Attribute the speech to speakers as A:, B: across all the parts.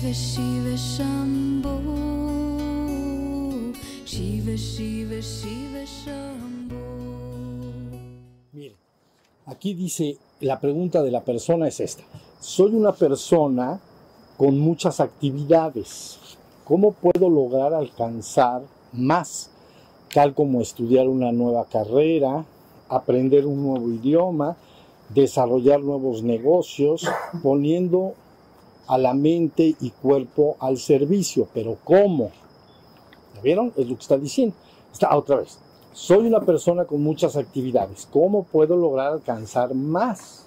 A: Shiva Shiva Shambho Shiva Shiva Shiva Shambho
B: Mire, aquí dice, la pregunta de la persona es esta. Soy una persona con muchas actividades. ¿Cómo puedo lograr alcanzar más? Tal como estudiar una nueva carrera, aprender un nuevo idioma, desarrollar nuevos negocios, poniendo a la mente y cuerpo al servicio. Pero ¿cómo? ¿Ya vieron? Es lo que está diciendo. Está otra vez. Soy una persona con muchas actividades. ¿Cómo puedo lograr alcanzar más?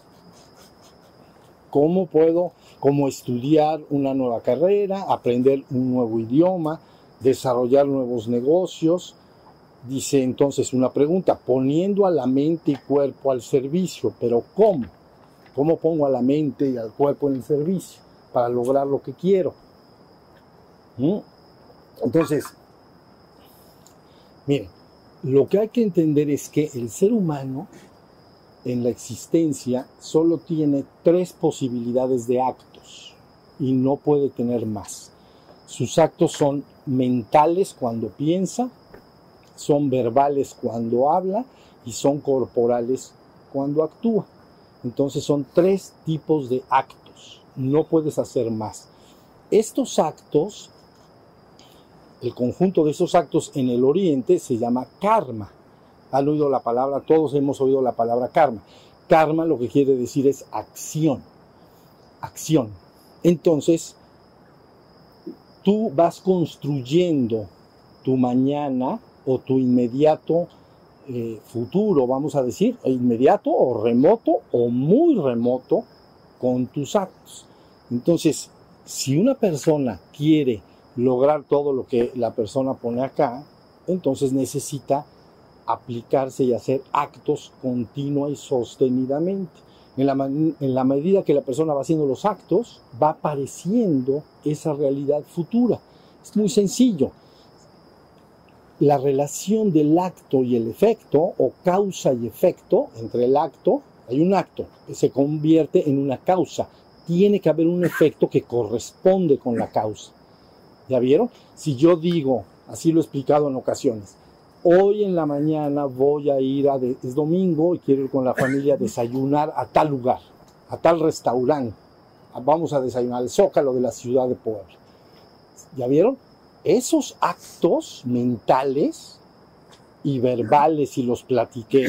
B: ¿Cómo puedo, estudiar una nueva carrera, aprender un nuevo idioma, desarrollar nuevos negocios? Dice entonces una pregunta, poniendo a la mente y cuerpo al servicio, pero ¿cómo? ¿Cómo pongo a la mente y al cuerpo en servicio para lograr lo que quiero? ¿Mm? Entonces, miren, lo que hay que entender es que el ser humano en la existencia solo tiene tres posibilidades de actos y no puede tener más. Sus actos son mentales cuando piensa, son verbales cuando habla y son corporales cuando actúa. Entonces son tres tipos de actos, no puedes hacer más. Estos actos, el conjunto de esos actos en el oriente se llama karma han oído la palabra, todos hemos oído la palabra karma. Karma lo que quiere decir es acción, acción. Entonces, tú vas construyendo tu mañana o tu inmediato eh, futuro, vamos a decir, inmediato o remoto o muy remoto con tus actos. Entonces, si una persona quiere lograr todo lo que la persona pone acá, entonces necesita aplicarse y hacer actos continua y sostenidamente. En la, en la, medida que la persona va haciendo los actos, va apareciendo esa realidad futura. Es muy sencillo. La relación del acto y el efecto, o causa y efecto, entre el acto, hay un acto que se convierte en una causa. Tiene que haber un efecto que corresponde con la causa. ¿Ya vieron? Si yo digo, así lo he explicado en ocasiones, hoy en la mañana voy a ir a, es domingo y quiero ir con la familia a desayunar a tal lugar, a tal restaurante. Vamos a desayunar al Zócalo de la ciudad de Puebla. ¿Ya vieron? Esos actos mentales y verbales, y los platiqué,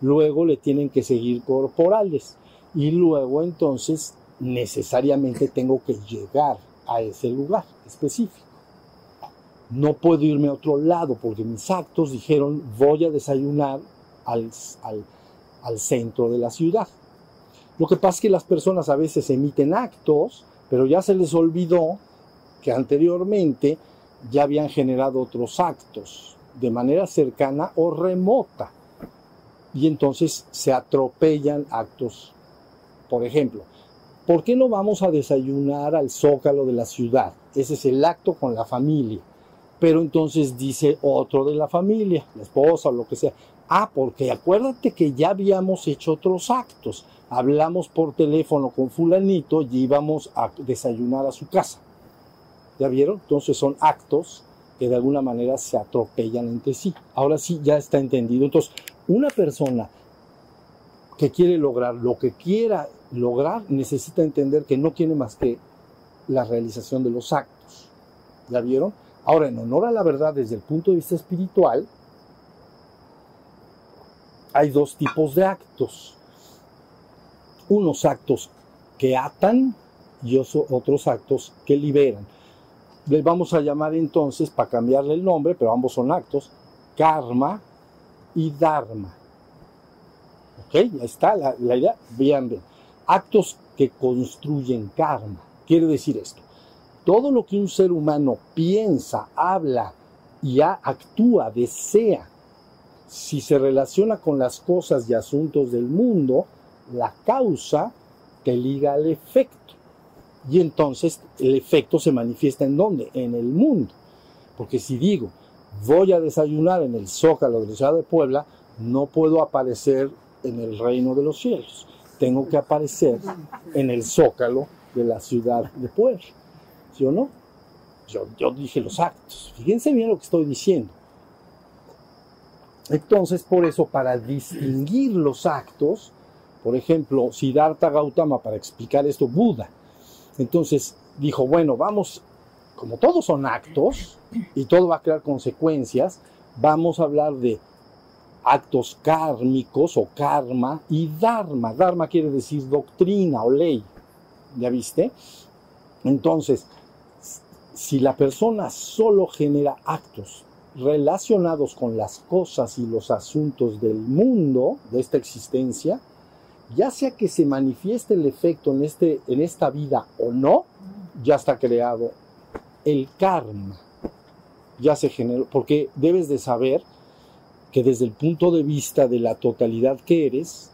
B: luego le tienen que seguir corporales. Y luego entonces necesariamente tengo que llegar a ese lugar específico no puedo irme a otro lado porque mis actos dijeron voy a desayunar al, al, centro de la ciudad. Lo que pasa es que las personas a veces emiten actos, pero ya se les olvidó que anteriormente ya habían generado otros actos de manera cercana o remota. Y entonces se atropellan actos. Por ejemplo, ¿por qué no vamos a desayunar al zócalo de la ciudad? Ese es el acto con la familia pero entonces dice otro de la familia, la esposa o lo que sea. Ah, porque acuérdate que ya habíamos hecho otros actos. Hablamos por teléfono con fulanito y íbamos a desayunar a su casa. ¿Ya vieron? Entonces son actos de alguna manera se atropellan entre sí. Ahora sí, ya está entendido. Entonces, una persona que quiere lograr lo que quiera lograr necesita entender que no tiene más que la realización de los actos. ¿Ya vieron? Ahora, en honor a la verdad desde el punto de vista espiritual, hay dos tipos de actos. Unos actos que atan y otros actos que liberan. Les vamos a llamar entonces, para cambiarle el nombre, pero ambos son actos, karma y dharma. ¿Ok? Ya está la, la idea. Bien, bien. Actos que construyen karma. Quiere decir esto todo lo que un ser humano piensa, habla y actúa, desea, si se relaciona con las cosas y asuntos del mundo, la causa te liga al efecto. Y entonces el efecto se manifiesta en dónde? En el mundo. Porque si digo, voy a desayunar en el zócalo de la ciudad de Puebla, no puedo aparecer en el reino de los cielos. Tengo que aparecer en el zócalo de la ciudad de Puebla. ¿Sí o no? Yo, yo dije los actos. Fíjense bien lo que estoy diciendo. Entonces, por eso, para distinguir los actos, por ejemplo, Siddhartha Gautama, para explicar esto, Buda, entonces dijo, bueno, vamos, como todos son actos y todo va a crear consecuencias, vamos a hablar de actos kármicos o karma y dharma. Dharma quiere decir doctrina o ley. ¿Ya viste? Entonces, si la persona solo genera actos relacionados con las cosas y los asuntos del mundo, de esta existencia, ya sea que se manifieste el efecto en, este, en esta vida o no, ya está creado el karma. Ya se generó, porque debes de saber que desde el punto de vista de la totalidad que eres,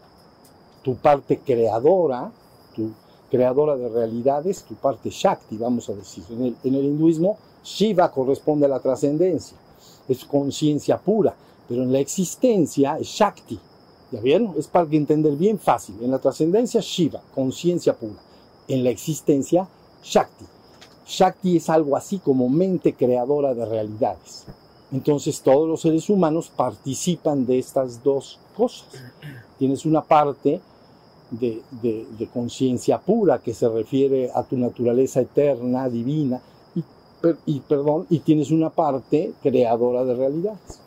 B: tu parte creadora, tu creadora de realidades, tu parte Shakti, vamos a decir. En el, en el hinduismo, Shiva corresponde a la trascendencia, es conciencia pura, pero en la existencia es Shakti. ¿Ya vieron? Es para entender bien fácil. En la trascendencia, Shiva, conciencia pura. En la existencia, Shakti. Shakti es algo así como mente creadora de realidades. Entonces todos los seres humanos participan de estas dos cosas. Tienes una parte de, conciencia pura que se refiere a tu naturaleza eterna, divina, y, perdón, y tienes una parte creadora de realidades.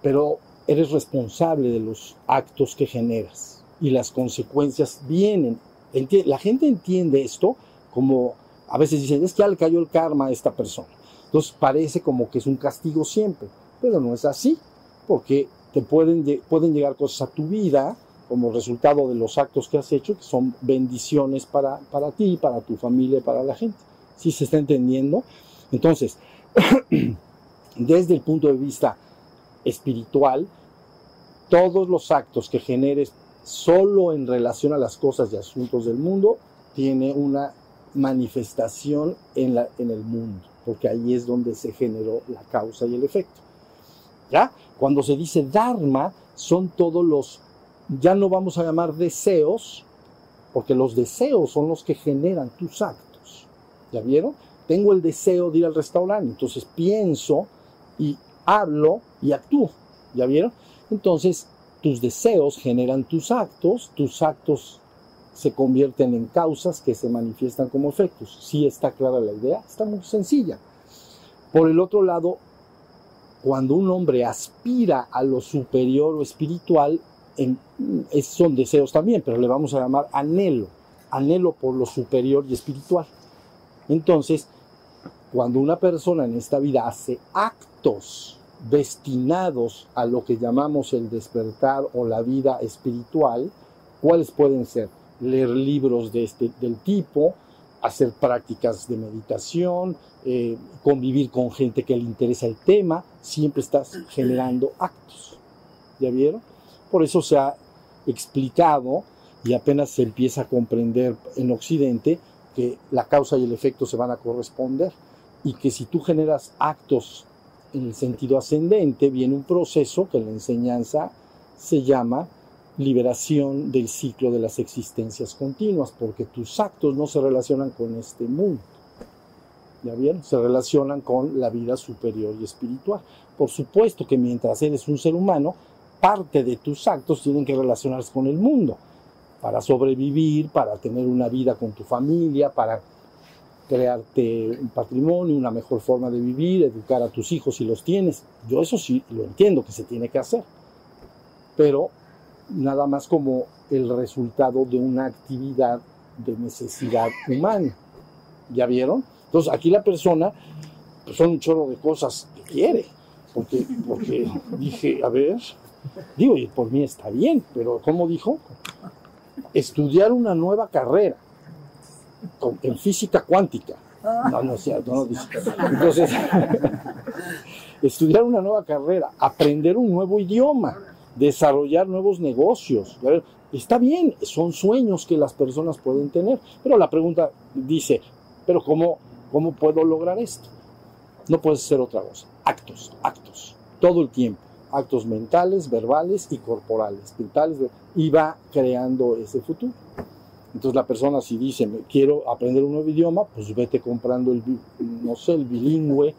B: Pero eres responsable de los actos que generas y las consecuencias vienen. La gente entiende esto como a veces dicen, es que ya le cayó el karma a esta persona. Entonces parece como que es un castigo siempre, pero no es así, porque te pueden, pueden llegar cosas a tu vida como resultado de los actos que has hecho, que son bendiciones para, para ti, para tu familia, para la gente. ¿Sí se está entendiendo? Entonces, desde el punto de vista espiritual, todos los actos que generes solo en relación a las cosas y asuntos del mundo, tiene una manifestación en, la, en el mundo porque ahí es donde se generó la causa y el efecto. ¿Ya? Cuando se dice Dharma, son todos los, ya no vamos a llamar deseos, porque los deseos son los que generan tus actos. ¿Ya vieron? Tengo el deseo de ir al restaurante, entonces pienso y hablo y actúo. ¿Ya vieron? Entonces, tus deseos generan tus actos, tus actos se convierten en causas que se manifiestan como efectos. Sí está clara la idea, está muy sencilla. Por el otro lado, cuando un hombre aspira a lo superior o espiritual, son deseos también, pero le vamos a llamar anhelo, anhelo por lo superior y espiritual. Entonces, cuando una persona en esta vida hace actos destinados a lo que llamamos el despertar o la vida espiritual, ¿cuáles pueden ser? leer libros de este, del tipo, hacer prácticas de meditación, eh, convivir con gente que le interesa el tema, siempre estás generando actos. ¿Ya vieron? Por eso se ha explicado y apenas se empieza a comprender en Occidente que la causa y el efecto se van a corresponder y que si tú generas actos en el sentido ascendente, viene un proceso que en la enseñanza se llama liberación del ciclo de las existencias continuas, porque tus actos no se relacionan con este mundo. ¿Ya bien? Se relacionan con la vida superior y espiritual. Por supuesto que mientras eres un ser humano, parte de tus actos tienen que relacionarse con el mundo, para sobrevivir, para tener una vida con tu familia, para crearte un patrimonio, una mejor forma de vivir, educar a tus hijos si los tienes. Yo eso sí lo entiendo que se tiene que hacer. Pero nada más como el resultado de una actividad de necesidad humana. ¿Ya vieron? Entonces aquí la persona, pues son un chorro de cosas que quiere, porque, porque dije, a ver, digo, y por mí está bien, pero ¿cómo dijo? Estudiar una nueva carrera en física cuántica. No, no, no, no dice. Entonces, estudiar una nueva carrera, aprender un nuevo idioma desarrollar nuevos negocios. Está bien, son sueños que las personas pueden tener, pero la pregunta dice, pero ¿cómo, cómo puedo lograr esto? No puede ser otra cosa. Actos, actos, todo el tiempo. Actos mentales, verbales y corporales. Mentales, y va creando ese futuro. Entonces la persona si dice, "Me- quiero aprender un nuevo idioma, pues vete comprando el, no sé, el bilingüe.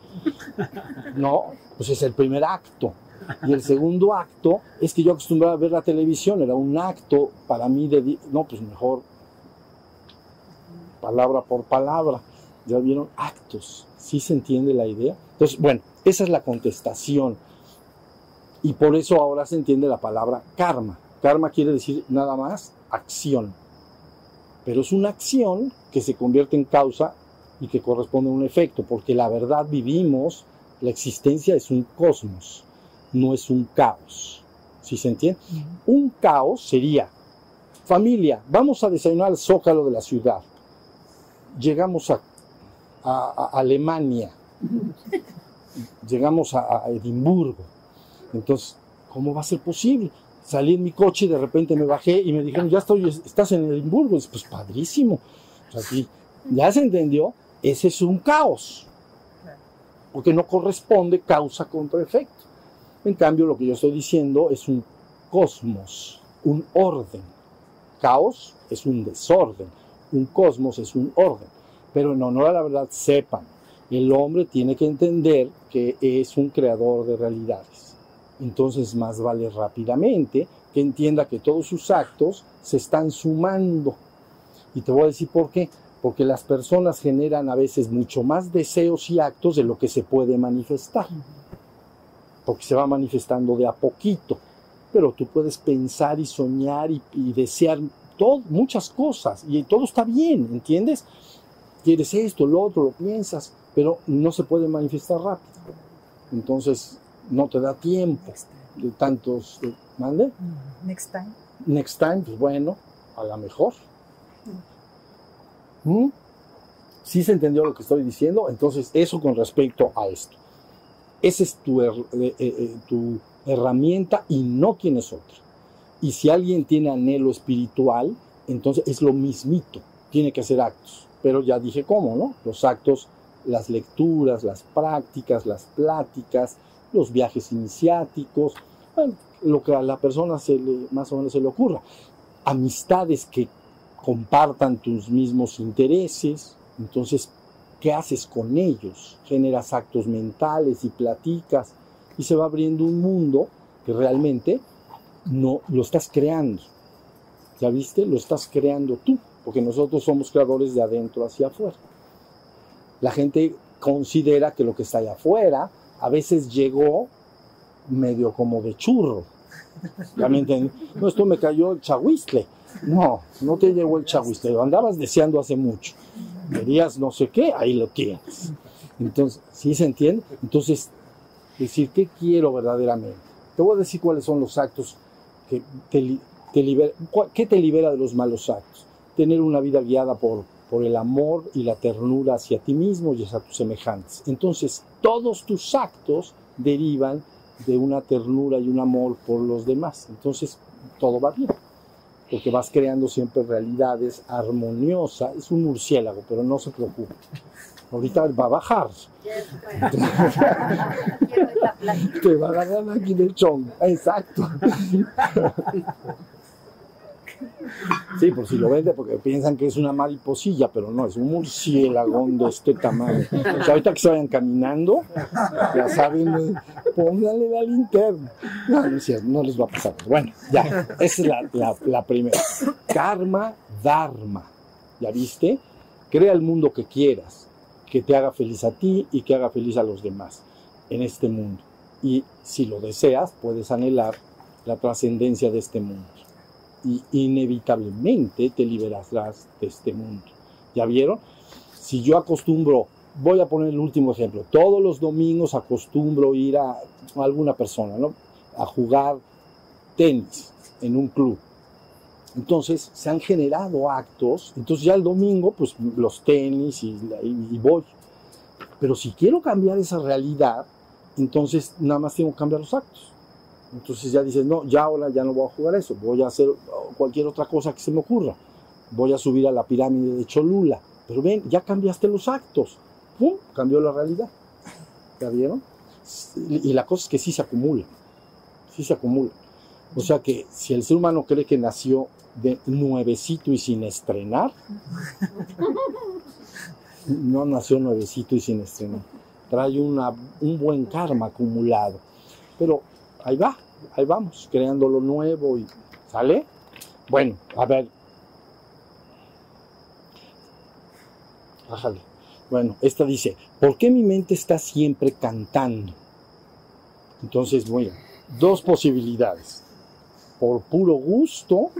B: No, pues es el primer acto. Y el segundo acto es que yo acostumbraba a ver la televisión, era un acto para mí de, no, pues mejor palabra por palabra. Ya vieron actos, ¿sí se entiende la idea? Entonces, bueno, esa es la contestación. Y por eso ahora se entiende la palabra karma. Karma quiere decir nada más acción. Pero es una acción que se convierte en causa y que corresponde a un efecto, porque la verdad vivimos, la existencia es un cosmos, no es un caos. ¿Sí se entiende? Un caos sería, familia, vamos a desayunar al zócalo de la ciudad. Llegamos a, a- a Alemania, llegamos a, a Edimburgo. Entonces, ¿cómo va a ser posible? Salí en mi coche y de repente me bajé y me dijeron, ya estoy, estás en Edimburgo. Pues padrísimo. O ya se entendió, ese es un caos. Porque no corresponde causa contra efecto. En cambio, lo que yo estoy diciendo es un cosmos, un orden. Caos es un desorden, un cosmos es un orden. Pero en honor a la verdad, sepan, el hombre tiene que entender que es un creador de realidades. Entonces, más vale rápidamente que entienda que todos sus actos se están sumando. Y te voy a decir por qué. Porque las personas generan a veces mucho más deseos y actos de lo que se puede manifestar porque se va manifestando de a poquito. Pero tú puedes pensar y soñar y, desear todo, muchas cosas y todo está bien, ¿entiendes? Quieres esto, lo otro, lo piensas, pero no se puede manifestar rápido. Entonces no te da tiempo
C: Next time.
B: de tantos... eh, ¿Mande?
C: Mm, Next time.
B: Next time, pues bueno, a lo mejor. ¿Mm? ¿Sí se entendió lo que estoy diciendo? Entonces, eso con respecto a esto. Esa es tu, eh, eh, eh, tu herramienta y no tienes otra. Y si alguien tiene anhelo espiritual, entonces es lo mismito. Tiene que hacer actos. Pero ya dije cómo, ¿no? Los actos, las lecturas, las prácticas, las pláticas, los viajes iniciáticos, lo que a la persona se le, más o menos se le ocurra. Amistades que compartan tus mismos intereses. Entonces, ¿qué haces con ellos? Generas actos mentales y platicas y se va abriendo un mundo que realmente no lo estás creando. ¿Ya viste? Lo estás creando tú, porque nosotros somos creadores de adentro hacia afuera. La gente considera que lo que está allá afuera a veces llegó medio como de churro. ¿Ya me entendí? No, esto me cayó el chahuistle. No, no te llegó el chahuistle, lo andabas deseando hace mucho. Querías no sé qué, ahí lo tienes. Entonces, ¿sí se entiende? Entonces, decir, ¿qué quiero verdaderamente? Te voy a decir cuáles son los actos que te, te libera, ¿qué te libera de los malos actos? Tener una vida guiada por, por el amor y la ternura hacia ti mismo y hacia tus semejantes. Entonces, todos tus actos derivan de una ternura y un amor por los demás. Entonces, todo va bien. Porque vas creando siempre realidades armoniosas. Es un murciélago, pero no se preocupe. Ahorita va a bajar. Te va a agarrar aquí del chongo. Exacto. Sí, por si lo vende, porque piensan que es una mariposilla, pero no, es un murciélago de este tamaño. O ahorita que se vayan caminando, ya saben, eh, pónganle la linterna. No, no no les va a pasar. Bueno, ya, esa es la, la- la primera. Karma, Dharma. ¿Ya viste? Crea el mundo que quieras, que te haga feliz a ti y que haga feliz a los demás en este mundo. Y si lo deseas, puedes anhelar la trascendencia de este mundo. Y inevitablemente te liberarás de este mundo. ¿Ya vieron? Si yo acostumbro, voy a poner el último ejemplo, todos los domingos acostumbro ir a, alguna persona, ¿no? A jugar tenis en un club. Entonces se han generado actos, entonces ya el domingo, pues los tenis y, y- y voy. Pero si quiero cambiar esa realidad, entonces nada más tengo que cambiar los actos. Entonces ya dices, no, ya ahora ya no voy a jugar eso, voy a hacer cualquier otra cosa que se me ocurra. Voy a subir a la pirámide de Cholula. Pero ven, ya cambiaste los actos. ¡Pum! Cambió la realidad. ¿Ya vieron? Y la cosa es que sí se acumulan. Sí se acumulan. O sea que si el ser humano cree que nació de nuevecito y sin estrenar. No nació nuevecito y sin estrenar. Trae un buen karma acumulado. Pero ahí va, ahí vamos, creando lo nuevo y sale. Bueno, a ver. Bájale. Bueno, esta dice, ¿por qué mi mente está siempre cantando? Entonces, bueno, dos posibilidades. Por puro gusto,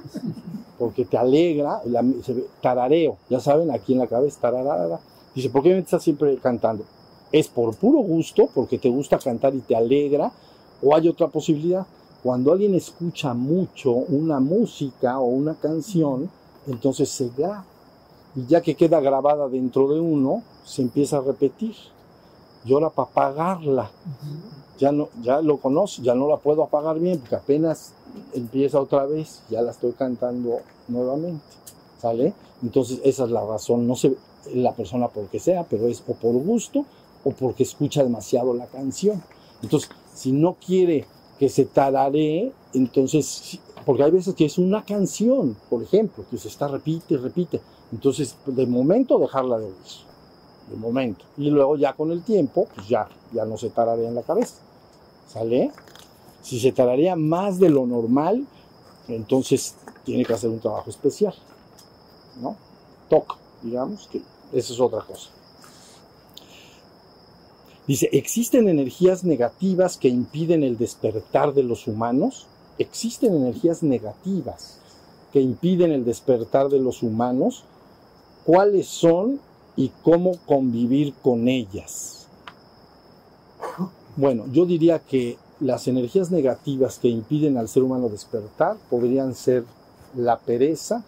B: porque te alegra, la, se tarareo, ya saben, aquí en la cabeza, tararara. Dice, ¿por qué mente está siempre cantando? Es por puro gusto, porque te gusta cantar y te alegra, o hay otra posibilidad. Cuando alguien escucha mucho una música o una canción, entonces se graba. Y ya que queda grabada dentro de uno, se empieza a repetir. Y ahora para apagarla, ya, no, ya lo conozco, ya no la puedo apagar bien, porque apenas empieza otra vez, ya la estoy cantando nuevamente. ¿Sale? Entonces esa es la razón. No sé la persona por qué sea, pero es o por gusto o porque escucha demasiado la canción. Entonces, si no quiere que se tararee, entonces, porque hay veces que es una canción, por ejemplo, que se está repite y repite. Entonces, de momento dejarla de oír, de momento. Y luego ya con el tiempo, pues ya, ya no se tararea en la cabeza. ¿Sale? Si se tararea más de lo normal, entonces tiene que hacer un trabajo especial. ¿No? Toca, digamos, que eso es otra cosa. Dice, ¿existen energías negativas que impiden el despertar de los humanos? ¿Existen energías negativas que impiden el despertar de los humanos? ¿Cuáles son y cómo convivir con ellas? Bueno, yo diría que las energías negativas que impiden al ser humano despertar podrían ser la pereza,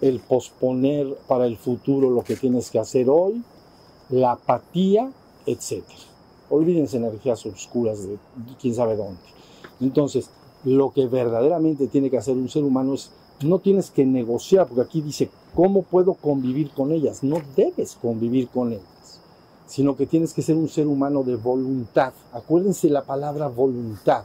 B: el posponer para el futuro lo que tienes que hacer hoy, la apatía, etc. Olvídense energías oscuras de quién sabe dónde. Entonces, lo que verdaderamente tiene que hacer un ser humano es, no tienes que negociar, porque aquí dice, ¿cómo puedo convivir con ellas? No debes convivir con ellas, sino que tienes que ser un ser humano de voluntad. Acuérdense la palabra voluntad.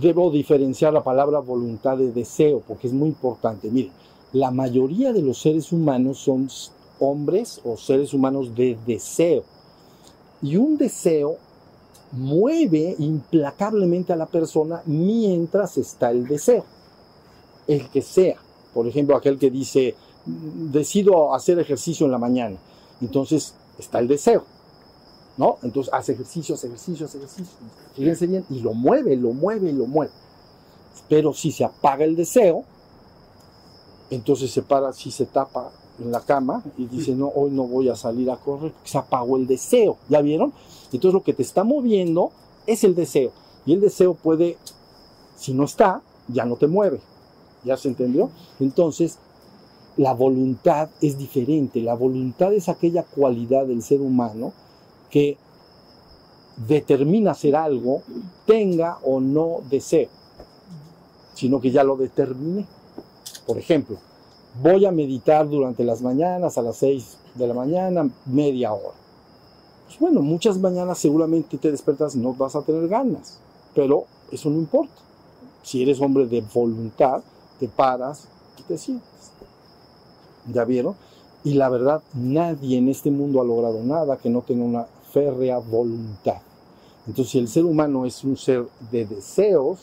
B: Debo diferenciar la palabra voluntad de deseo, porque es muy importante. Miren, la mayoría de los seres humanos son hombres o seres humanos de deseo. Y un deseo mueve implacablemente a la persona mientras está el deseo. El que sea. Por ejemplo, aquel que dice, decido hacer ejercicio en la mañana. Entonces está el deseo. ¿No? Entonces hace ejercicio, hace ejercicio, hace ejercicio. Fíjense bien. Y lo mueve, lo mueve, lo mueve. Pero si se apaga el deseo, entonces se para, si se tapa en la cama y dice, no, hoy no voy a salir a correr, porque se apagó el deseo, ¿ya vieron? Entonces lo que te está moviendo es el deseo. Y el deseo puede, si no está, ya no te mueve. ¿Ya se entendió? Entonces, la voluntad es diferente. La voluntad es aquella cualidad del ser humano que determina hacer algo, tenga o no deseo, sino que ya lo determine. Por ejemplo, voy a meditar durante las mañanas a las 6 de la mañana, media hora. Pues bueno, muchas mañanas seguramente te despertas no vas a tener ganas, pero eso no importa. Si eres hombre de voluntad, te paras y te sientes. ¿Ya vieron? Y la verdad, nadie en este mundo ha logrado nada que no tenga una férrea voluntad. Entonces, si el ser humano es un ser de deseos,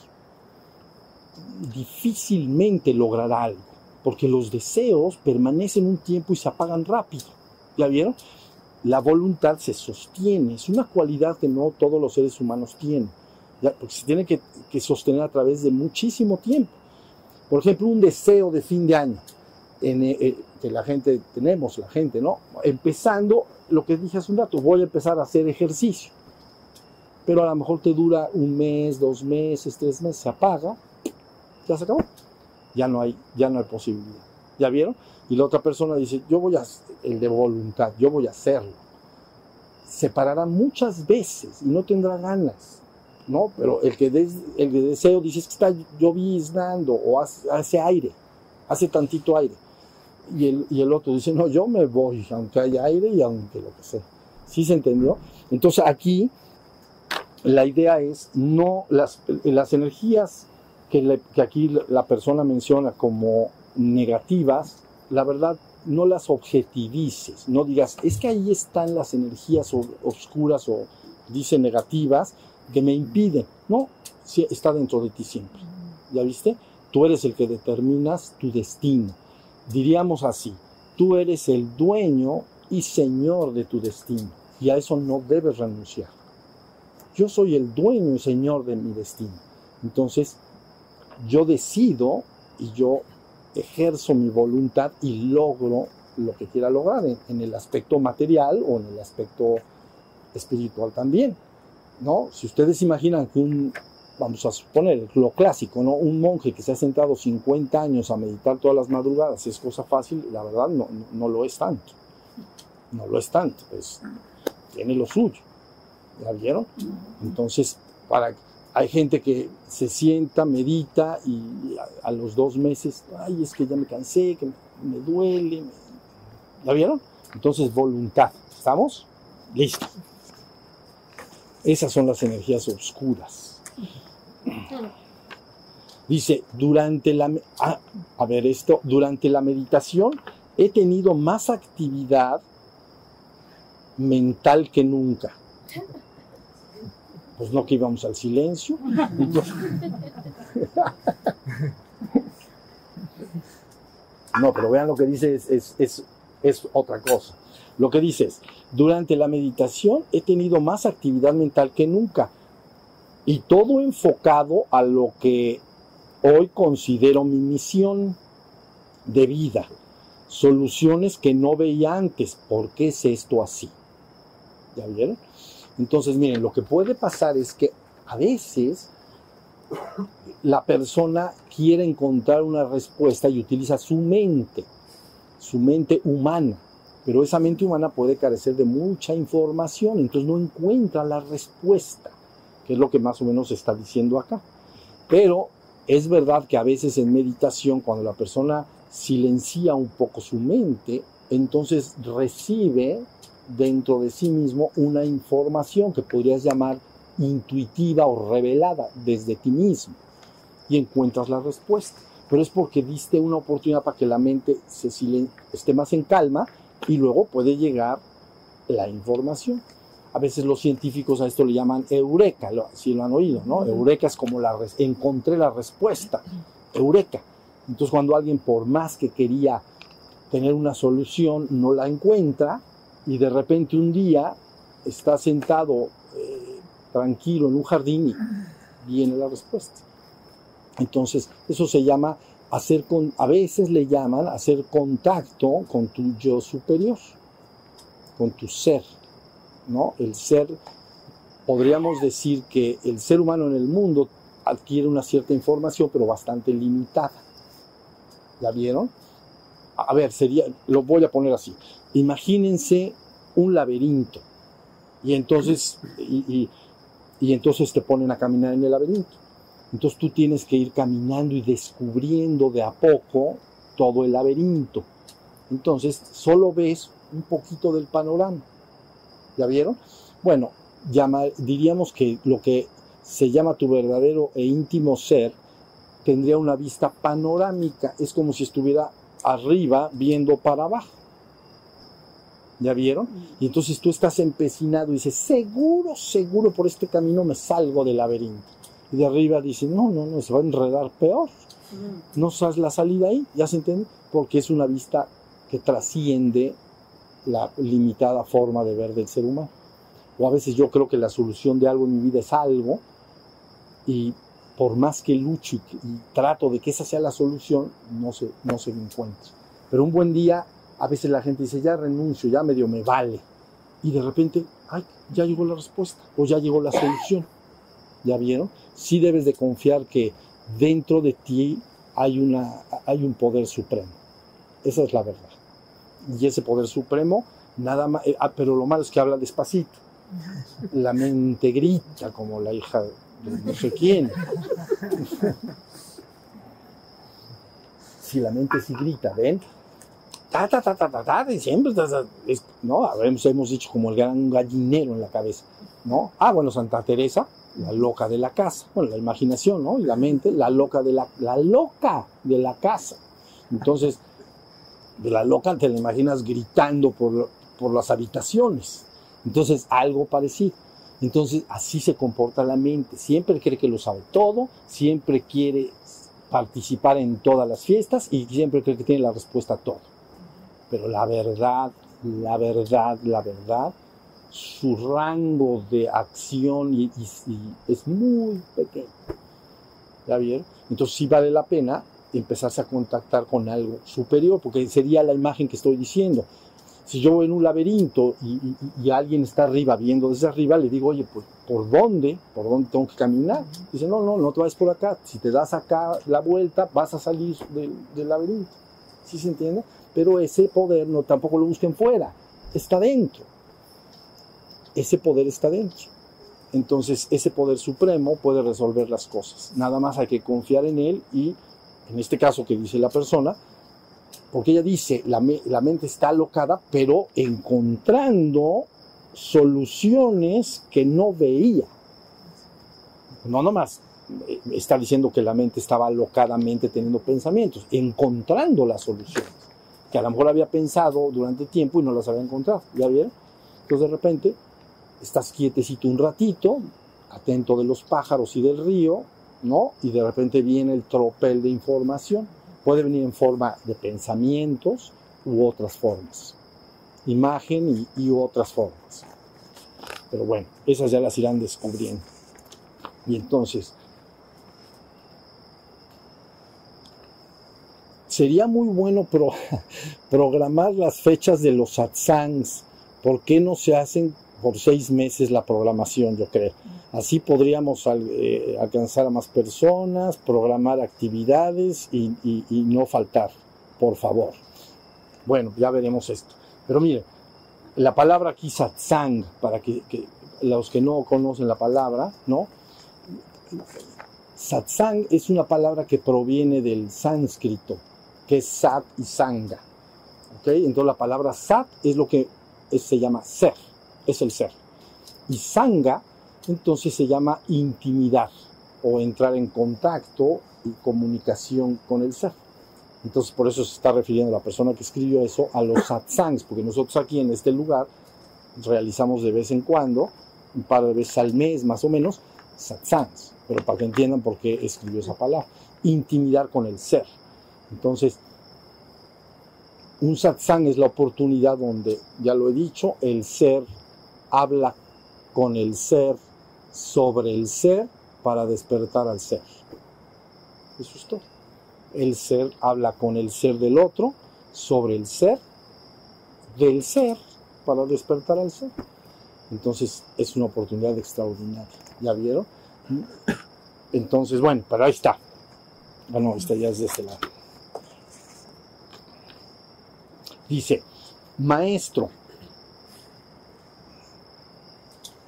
B: difícilmente logrará algo porque los deseos permanecen un tiempo y se apagan rápido. ¿Ya vieron? La voluntad se sostiene, es una cualidad que no todos los seres humanos tienen, ¿ya? porque se tiene que, sostener a través de muchísimo tiempo. Por ejemplo, un deseo de fin de año, en, eh, que la gente tenemos, la gente, ¿no? Empezando, lo que dije hace un rato, voy a empezar a hacer ejercicio, pero a lo mejor te dura un mes, dos meses, tres meses, se apaga, ya se acabó ya no hay, ya no hay posibilidad. ¿Ya vieron? Y la otra persona dice, yo voy a, el de voluntad, yo voy a hacerlo. Se parará muchas veces y no tendrá ganas, ¿no? Pero el que, el de deseo dice, es que está lloviznando o hace, hace, aire, hace tantito aire. Y el, y el otro dice, no, yo me voy, aunque haya aire y aunque lo que sea. ¿Sí se entendió? Entonces aquí la idea es no, las, las energías que, aquí la persona menciona como negativas, la verdad, no las objetivices, no digas, es que ahí están las energías oscuras o dice negativas que me impiden. No, está dentro de ti siempre. ¿Ya viste? Tú eres el que determinas tu destino. Diríamos así, tú eres el dueño y señor de tu destino y a eso no debes renunciar. Yo soy el dueño y señor de mi destino. Entonces, yo decido y yo ejerzo mi voluntad y logro lo que quiera lograr en, en el aspecto material o en el aspecto espiritual también. ¿no? Si ustedes imaginan que un, vamos a suponer lo clásico, ¿no? Un monje que se ha sentado 50 años a meditar todas las madrugadas es cosa fácil, la verdad no, no, no lo es tanto. No lo es tanto, es, tiene lo suyo. ¿Ya vieron? Entonces, para, hay gente que se sienta, medita y a, los dos meses, ay, es que ya me cansé, que me, duele. me-". ¿Ya vieron? Entonces, voluntad. ¿Estamos? Listo. Esas son las energías oscuras. Dice, durante la, ah, a ver esto, durante la meditación he tenido más actividad mental que nunca. Pues no que íbamos al silencio. No, pero vean lo que dice, es, es, es, otra cosa. Lo que dice es, durante la meditación he tenido más actividad mental que nunca y todo enfocado a lo que hoy considero mi misión de vida, soluciones que no veía antes. ¿Por qué es esto así? ¿Ya vieron? Entonces, miren, lo que puede pasar es que a veces la persona quiere encontrar una respuesta y utiliza su mente, su mente humana, pero esa mente humana puede carecer de mucha información, entonces no encuentra la respuesta, que es lo que más o menos se está diciendo acá. Pero es verdad que a veces en meditación, cuando la persona silencia un poco su mente, entonces recibe dentro de sí mismo una información que podrías llamar intuitiva o revelada desde ti mismo y encuentras la respuesta. Pero es porque diste una oportunidad para que la mente se esté más en calma y luego puede llegar la información. A veces los científicos a esto le llaman eureka, lo- si lo han oído, ¿no? Eureka es como la encontré la respuesta, eureka. Entonces cuando alguien por más que quería tener una solución no la encuentra y de repente un día está sentado eh, tranquilo en un jardín y viene la respuesta. Entonces, eso se llama hacer con, a veces le llaman hacer contacto con tu yo superior, con tu ser, ¿no? El ser, podríamos decir que el ser humano en el mundo adquiere una cierta información, pero bastante limitada. ¿La vieron? A ver, sería, lo voy a poner así. Imagínense un laberinto y entonces, y, entonces te ponen a caminar en el laberinto. Entonces tú tienes que ir caminando y descubriendo de a poco todo el laberinto. Entonces solo ves un poquito del panorama. ¿Ya vieron? Bueno, diríamos que lo que se llama tu verdadero e íntimo ser tendría una vista panorámica. Es como si estuviera arriba viendo para abajo. ¿Ya vieron? Y entonces tú estás empecinado y dices, seguro, seguro por este camino me salgo del laberinto. Y de arriba dice, no, no, no, se va a enredar peor. No sabes la salida ahí, ¿ya se entiende? Porque es una vista que trasciende la limitada forma de ver del ser humano. O a veces yo creo que la solución de algo en mi vida es algo y por más que lucho y, y trato de que esa sea la solución, no se, no se encuentra. Pero un buen día, a veces la gente dice, ya renuncio, ya medio me vale. Y de repente, ay, ya llegó la respuesta o ya llegó la solución. ¿Ya vieron? Sí debes de confiar que dentro de ti hay, una, hay un poder supremo. Esa es la verdad. Y ese poder supremo, nada más, eh, ah, pero lo malo es que habla despacito. La mente grita como la hija de no sé quién. Si la mente sí grita, ¿ven? Ta, ta, ta, ta, ta, ta, y siempre, no, hemos, hemos dicho como el gran gallinero en la cabeza. ¿no? Ah, bueno, Santa Teresa, la loca de la casa. Bueno, la imaginación, ¿no? Y la mente, la loca de la, la loca de la casa. Entonces, de la loca te la imaginas gritando por, por las habitaciones. Entonces, algo parecido. Entonces, así se comporta la mente. Siempre cree que lo sabe todo, siempre quiere participar en todas las fiestas y siempre cree que tiene la respuesta a todo. Pero la verdad, la verdad, la verdad, su rango de acción y, y- es muy pequeño. ¿Ya vieron? Entonces sí vale la pena empezarse a contactar con algo superior, porque sería la imagen que estoy diciendo. Si yo voy en un laberinto y, alguien está arriba, viendo desde arriba, le digo, oye, pues, ¿por dónde? ¿Por dónde tengo que caminar? Dice, no, no, no te vayas por acá. Si te das acá la vuelta, vas a salir del, del laberinto. ¿Sí se entiende? Pero ese poder no tampoco lo busquen fuera, está dentro. Ese poder está dentro. Entonces, ese poder supremo puede resolver las cosas. Nada más hay que confiar en él y, en este caso que dice la persona, porque ella dice, la, la mente está alocada, pero encontrando soluciones que no veía. No nomás eh, está diciendo que la mente estaba alocadamente teniendo pensamientos, encontrando las soluciones, que a lo mejor había pensado durante tiempo y no las había encontrado. ¿Ya vieron? Entonces de repente estás quietecito un ratito, atento de los pájaros y del río, ¿no? Y de repente viene el tropel de información. Puede venir en forma de pensamientos u otras formas. Imagen y, y otras formas. Pero bueno, esas ya las irán descubriendo. Y entonces, sería muy bueno pro- programar las fechas de los satsangs. ¿Por qué no se hacen por seis meses la programación, yo creo? Así podríamos eh, alcanzar a más personas, programar actividades y no faltar, por favor. Bueno, ya veremos esto. Pero mire, la palabra aquí satsang, para que, que los que no conocen la palabra, ¿no? Satsang es una palabra que proviene del sánscrito, que es sat y sanga. ¿ok? Entonces la palabra sat es lo que se llama ser, es el ser. Y sanga entonces se llama intimidad o entrar en contacto y comunicación con el ser. Entonces por eso se está refiriendo la persona que escribió eso a los satsangs, porque nosotros aquí en este lugar realizamos de vez en cuando, un par de veces al mes más o menos, satsangs, pero para que entiendan por qué escribió esa palabra, intimidar con el ser. Entonces, un satsang es la oportunidad donde, ya lo he dicho, el ser habla con el ser sobre el ser para despertar al ser. Eso es todo. El ser habla con el ser del otro sobre el ser del ser para despertar al ser. Entonces es una oportunidad extraordinaria. ¿Ya vieron? Entonces, bueno, pero ahí está. Bueno, esta ya es de este lado. Dice, maestro,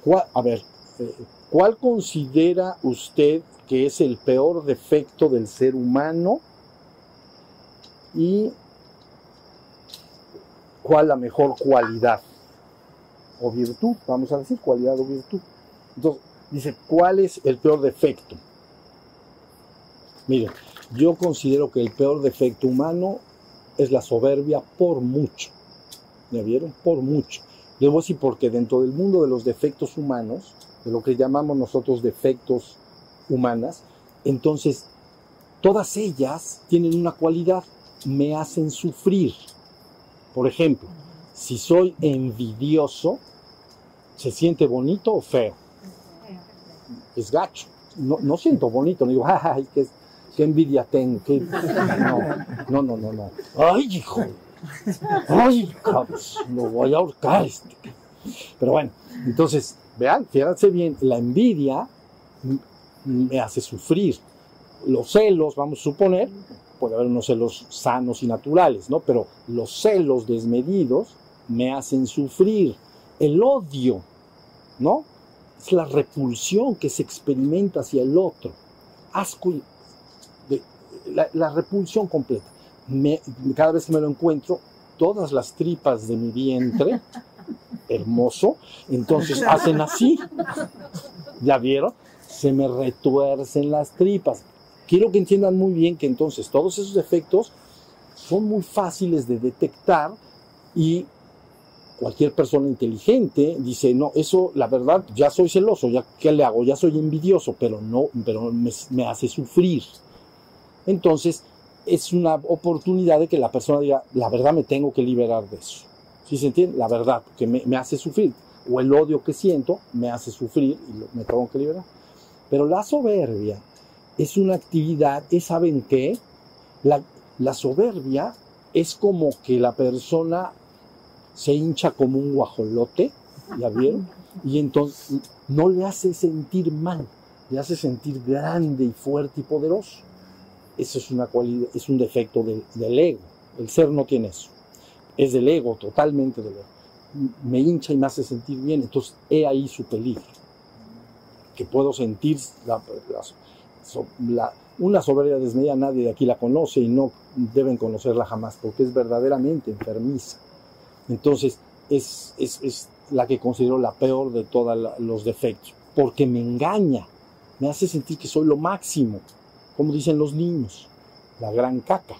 B: ¿cuál- a ver, eh, ¿cuál considera usted que es el peor defecto del ser humano? ¿Y cuál la mejor cualidad? O virtud, vamos a decir, cualidad o virtud. Entonces, dice, ¿cuál es el peor defecto? Miren, yo considero que el peor defecto humano es la soberbia por mucho. ¿Ya vieron? Por mucho. A decir porque dentro del mundo de los defectos humanos, de lo que llamamos nosotros defectos humanas, entonces todas ellas tienen una cualidad, me hacen sufrir. Por ejemplo, si soy envidioso, ¿se siente bonito o feo? Es gacho. No, no siento bonito, no digo, ay, qué, qué envidia tengo. qué-". No, no, no, no, no. Ay, hijo. Ay, cabos, lo voy a ahorcar este. Pero bueno, entonces, vean, fíjense bien, la envidia me hace sufrir. Los celos, vamos a suponer, puede haber unos celos sanos y naturales, ¿no? Pero los celos desmedidos me hacen sufrir. El odio, ¿no? Es la repulsión que se experimenta hacia el otro. Asco, y- la, la repulsión completa. Me- cada vez que me lo encuentro, todas las tripas de mi vientre hermoso, entonces hacen así. ¿Ya vieron? Se me retuercen las tripas. Quiero que entiendan muy bien que entonces todos esos efectos son muy fáciles de detectar y cualquier persona inteligente dice, no, eso, la verdad, ya soy celoso, ya, ¿qué le hago? Ya soy envidioso, pero no, pero me, me hace sufrir. Entonces, es una oportunidad de que la persona diga, la verdad me tengo que liberar de eso. ¿Sí se entiende? La verdad, que me, hace sufrir. O el odio que siento me hace sufrir y me tengo que liberar. Pero la soberbia es una actividad, es, ¿saben qué? La, la soberbia es como que la persona se hincha como un guajolote, ¿ya vieron? Y entonces no le hace sentir mal, le hace sentir grande y fuerte y poderoso. Eso es una cualidad, es un defecto del, del ego. El ser no tiene eso. Es del ego, totalmente del ego. Me hincha y me hace sentir bien. Entonces, he ahí su peligro. Que puedo sentir la, la- la- una soberbia desmedida, nadie de aquí la conoce y no deben conocerla jamás, porque es verdaderamente enfermiza. Entonces, es, es, es la que considero la peor de todos los defectos, porque me engaña, me hace sentir que soy lo máximo, como dicen los niños, la gran caca.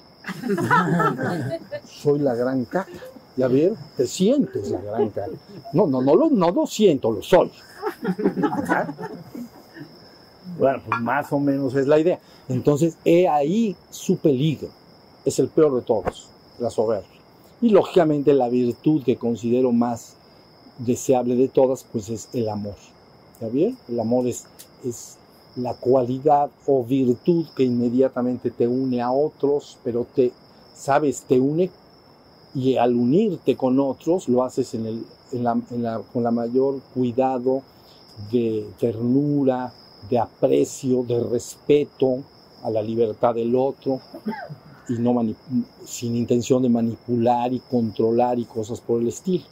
B: soy la gran caca. ¿Ya vieron? Te sientes la gran caca. No, no, no lo, no lo siento, lo soy. Bueno, pues más o menos es la idea. Entonces, he ahí su peligro. Es el peor de todos, la soberbia. Y lógicamente la virtud que considero más deseable de todas, pues es el amor. ¿Está bien? El amor es, es la cualidad o virtud que inmediatamente te une a otros, pero te, sabes, te une y al unirte con otros lo haces en el, en la- en la- con la mayor cuidado de ternura, de aprecio, de respeto a la libertad del otro y no sin intención de manipular y controlar y cosas por el estilo.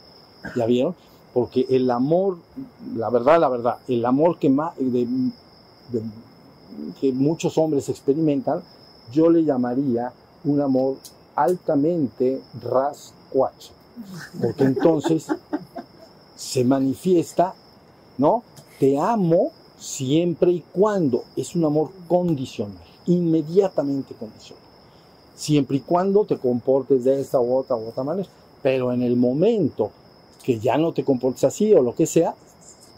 B: ¿Ya vieron? Porque el amor, la verdad, la verdad, el amor que, ma- de- que muchos hombres experimentan, yo le llamaría un amor altamente rascuacho. Porque entonces se manifiesta, ¿no? Te amo siempre y cuando es un amor condicional, inmediatamente condicional. Siempre y cuando te comportes de esta u otra u otra manera. Pero en el momento que ya no te comportes así o lo que sea,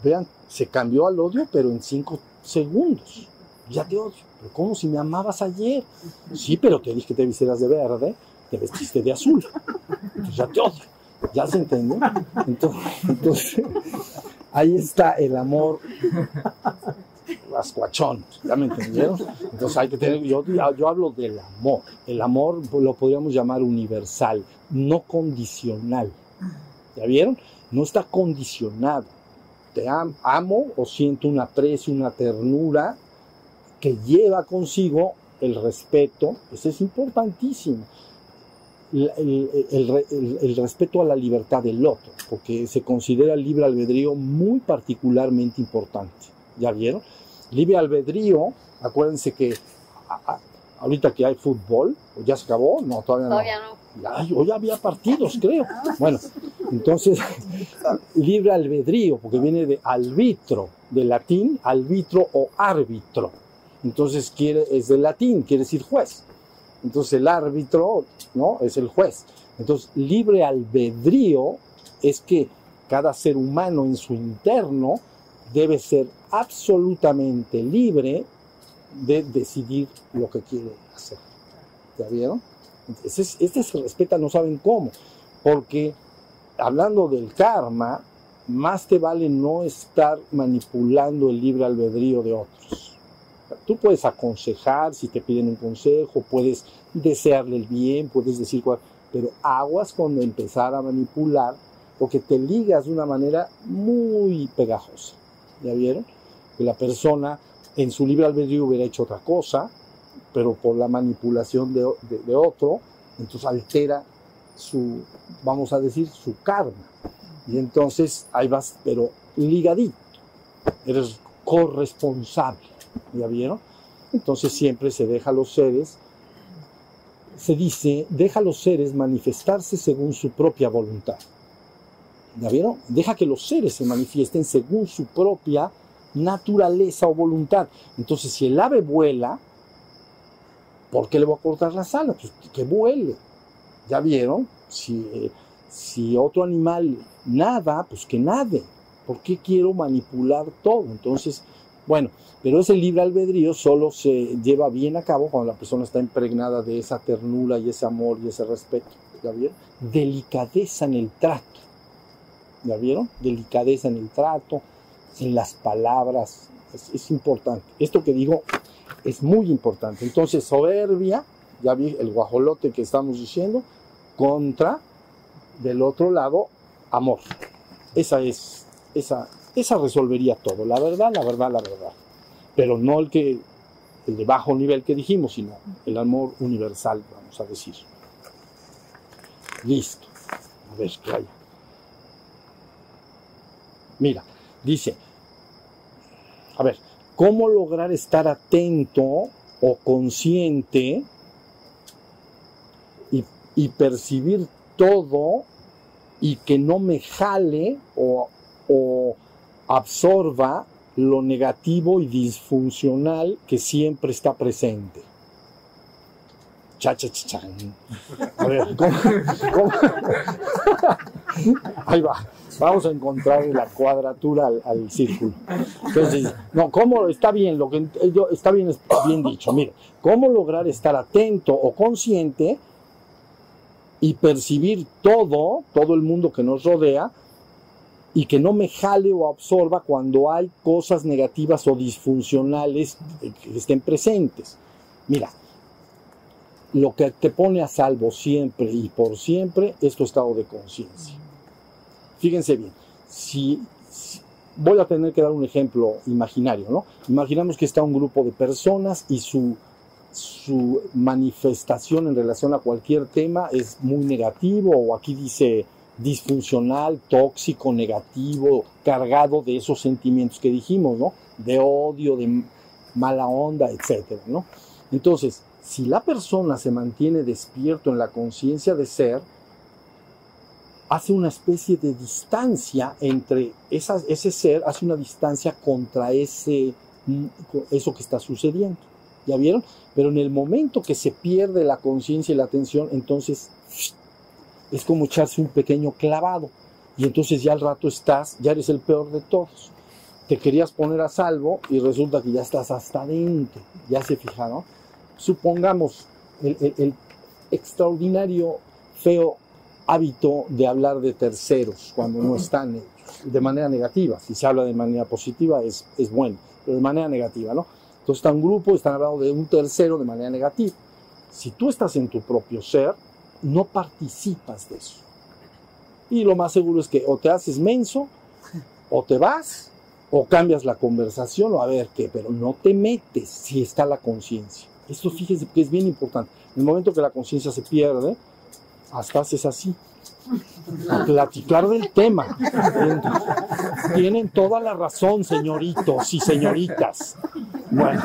B: vean, se cambió al odio, pero en cinco segundos. Ya te odio. Pero ¿cómo si me amabas ayer? Sí, pero te dije que te vistieras de verde, te vestiste de azul. Entonces ya te odio. ¿Ya se entiende? Entonces, ahí está el amor rascuachón, ¿ya me entendieron? Entonces hay que tener, yo, yo hablo del amor, el amor lo podríamos llamar universal, no condicional, ¿ya vieron? No está condicionado, amo o siento un aprecio, una ternura que lleva consigo el respeto, eso es importantísimo, el, el- el re- el- el respeto a la libertad del otro, porque se considera el libre albedrío muy particularmente importante. ¿Ya vieron? Libre albedrío, acuérdense que ahorita que hay fútbol, ¿o ¿ya se acabó? No, todavía no.
C: Todavía no.
B: Ay, hoy había partidos, creo. Bueno, entonces, libre albedrío, porque viene de arbitro, de latín, arbitro o árbitro. Entonces quiere, es del latín, quiere decir juez. Entonces el árbitro, ¿no? Es el juez. Entonces, libre albedrío es que cada ser humano en su interno debe ser absolutamente libre de decidir lo que quiere hacer. ¿Ya vieron? Este, es- este se respeta, no saben cómo, porque hablando del karma, más te vale no estar manipulando el libre albedrío de otros. Tú puedes aconsejar si te piden un consejo, puedes desearle el bien, puedes decir cuál, pero aguas con empezar a manipular, porque te ligas de una manera muy pegajosa. ¿Ya vieron? Que la persona en su libre albedrío hubiera hecho otra cosa, pero por la manipulación de, otro, entonces altera su, vamos a decir, su karma. Y entonces ahí vas, pero ligadito. Eres corresponsable. ¿Ya vieron? Entonces siempre se deja a los seres, se dice, deja a los seres manifestarse según su propia voluntad. ¿Ya vieron? Deja que los seres se manifiesten según su propia naturaleza o voluntad. Entonces, si el ave vuela, ¿por qué le voy a cortar las alas? Pues que vuele. ¿Ya vieron? Si, eh, si otro animal nada, pues que nade. ¿Por qué quiero manipular todo? Entonces, bueno, pero ese libre albedrío solo se lleva bien a cabo cuando la persona está impregnada de esa ternura y ese amor y ese respeto. ¿Ya vieron? Delicadeza en el trato. ¿Ya vieron? Delicadeza en el trato, en las palabras. Es, es importante. Esto que digo es muy importante. Entonces, soberbia, ya vi el guajolote que estamos diciendo, contra, del otro lado, amor. Esa es, esa, esa resolvería todo. La verdad, la verdad, la verdad. Pero no el que, el de bajo nivel que dijimos, sino el amor universal, vamos a decir. Listo. A ver, calla. Mira, dice, a ver, ¿cómo lograr estar atento o consciente y, percibir todo y que no me jale o absorba lo negativo y disfuncional que siempre está presente. Cha. A ver, ¿cómo? Ahí va. Vamos a encontrar la cuadratura al, círculo. Entonces, no, ¿cómo? Está bien, lo que está bien, bien dicho. Mire, ¿cómo lograr estar atento o consciente y percibir todo, todo el mundo que nos rodea, y que no me jale o absorba cuando hay cosas negativas o disfuncionales que estén presentes. Mira, lo que te pone a salvo siempre y por siempre es tu estado de conciencia. Fíjense bien, si, si, voy a tener que dar un ejemplo imaginario, ¿no? Imaginamos que está un grupo de personas y su, su manifestación en relación a cualquier tema es muy negativo o aquí dice disfuncional, tóxico, negativo, cargado de esos sentimientos que dijimos, ¿no? De odio, de mala onda, etcétera, ¿no? Entonces, si la persona se mantiene despierto en la conciencia de ser, hace una especie de distancia entre ese ser, hace una distancia contra ese, eso que está sucediendo. ¿Ya vieron? Pero en el momento que se pierde la conciencia y la atención, entonces es como echarse un pequeño clavado. Y entonces ya al rato estás, ya eres el peor de todos. Te querías poner a salvo y resulta que ya estás hasta adentro. Ya se fijaron. Supongamos el, el, el extraordinario, feo hábito de hablar de terceros cuando no están ellos, de manera negativa. Si se habla de manera positiva es, es bueno, pero de manera negativa, ¿no? Entonces está un grupo, están hablando de un tercero de manera negativa. Si tú estás en tu propio ser, no participas de eso. Y lo más seguro es que o te haces menso, o te vas, o cambias la conversación, o a ver qué, pero no te metes si está la conciencia. Esto fíjense que es bien importante. En el momento que la conciencia se pierde, hasta haces así. A platicar del tema. Tienen toda la razón, señoritos y señoritas. Bueno,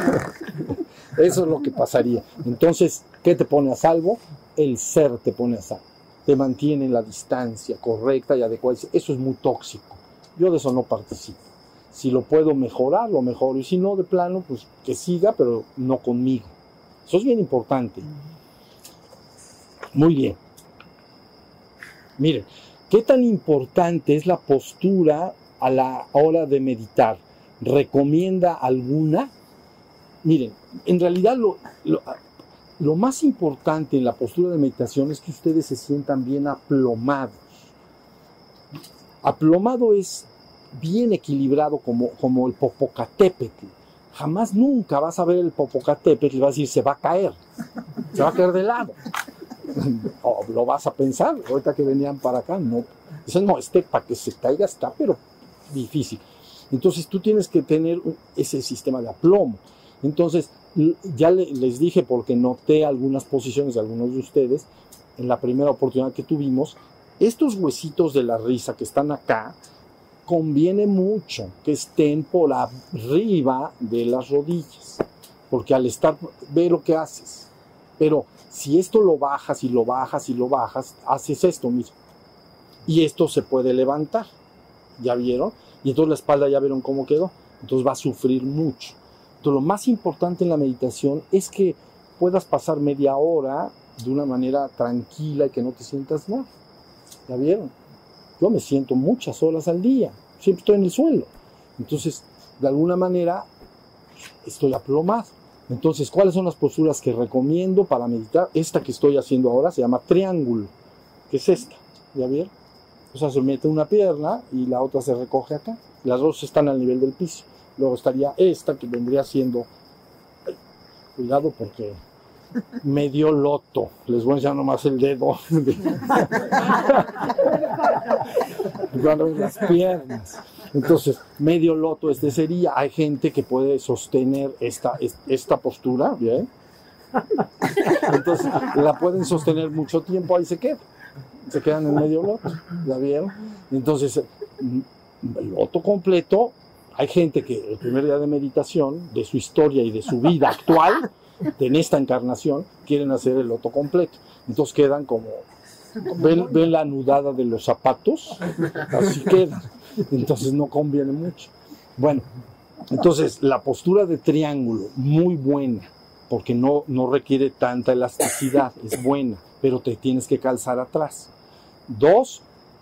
B: eso es lo que pasaría. Entonces, ¿qué te pone a salvo? el ser te pone a salvo, te mantiene en la distancia correcta y adecuada. Eso es muy tóxico. Yo de eso no participo. Si lo puedo mejorar, lo mejoro. Y si no, de plano, pues que siga, pero no conmigo. Eso es bien importante. Muy bien. Miren, ¿qué tan importante es la postura a la hora de meditar? ¿Recomienda alguna? Miren, en realidad lo, lo más importante en la postura de meditación es que ustedes se sientan bien aplomados. Aplomado es bien equilibrado como, como el Popocatépetl. Jamás nunca vas a ver el Popocatépetl y vas a decir se va a caer, se va a caer de lado. o lo vas a pensar, ahorita que venían para acá, no. Dicen, no, este para que se caiga está, pero difícil. Entonces tú tienes que tener ese sistema de aplomo. Entonces, ya les dije porque noté algunas posiciones de algunos de ustedes en la primera oportunidad que tuvimos, estos huesitos de la risa que están acá, conviene mucho que estén por arriba de las rodillas, porque al estar, ve lo que haces. Pero si esto lo bajas y lo bajas y lo bajas, haces esto mismo. Y esto se puede levantar, ¿ya vieron? Y entonces la espalda ya vieron cómo quedó. Entonces va a sufrir mucho. Entonces lo más importante en la meditación es que puedas pasar media hora de una manera tranquila y que no te sientas mal. ¿Ya vieron? Yo me siento muchas horas al día, siempre estoy en el suelo. Entonces, de alguna manera, estoy aplomado. Entonces, ¿cuáles son las posturas que recomiendo para meditar? Esta que estoy haciendo ahora se llama triángulo, que es esta, ¿ya vieron? O sea, se mete una pierna y la otra se recoge acá. Las dos están al nivel del piso. Luego estaría esta que vendría siendo, cuidado porque medio loto. Les voy a enseñar nomás el dedo. las piernas. Entonces, medio loto este sería. Hay gente que puede sostener esta, esta postura, ¿bien? Entonces, la pueden sostener mucho tiempo, ahí se queda. Se quedan en medio loto, ¿ya vieron? Entonces, el loto completo, hay gente que el primer día de meditación, de su historia y de su vida actual, en esta encarnación, quieren hacer el loto completo. Entonces quedan como, ven, la anudada de los zapatos, así quedan. Entonces no conviene mucho. Bueno, entonces la postura de triángulo, muy buena, porque no, no requiere tanta elasticidad, es buena, pero te tienes que calzar atrás. Dos,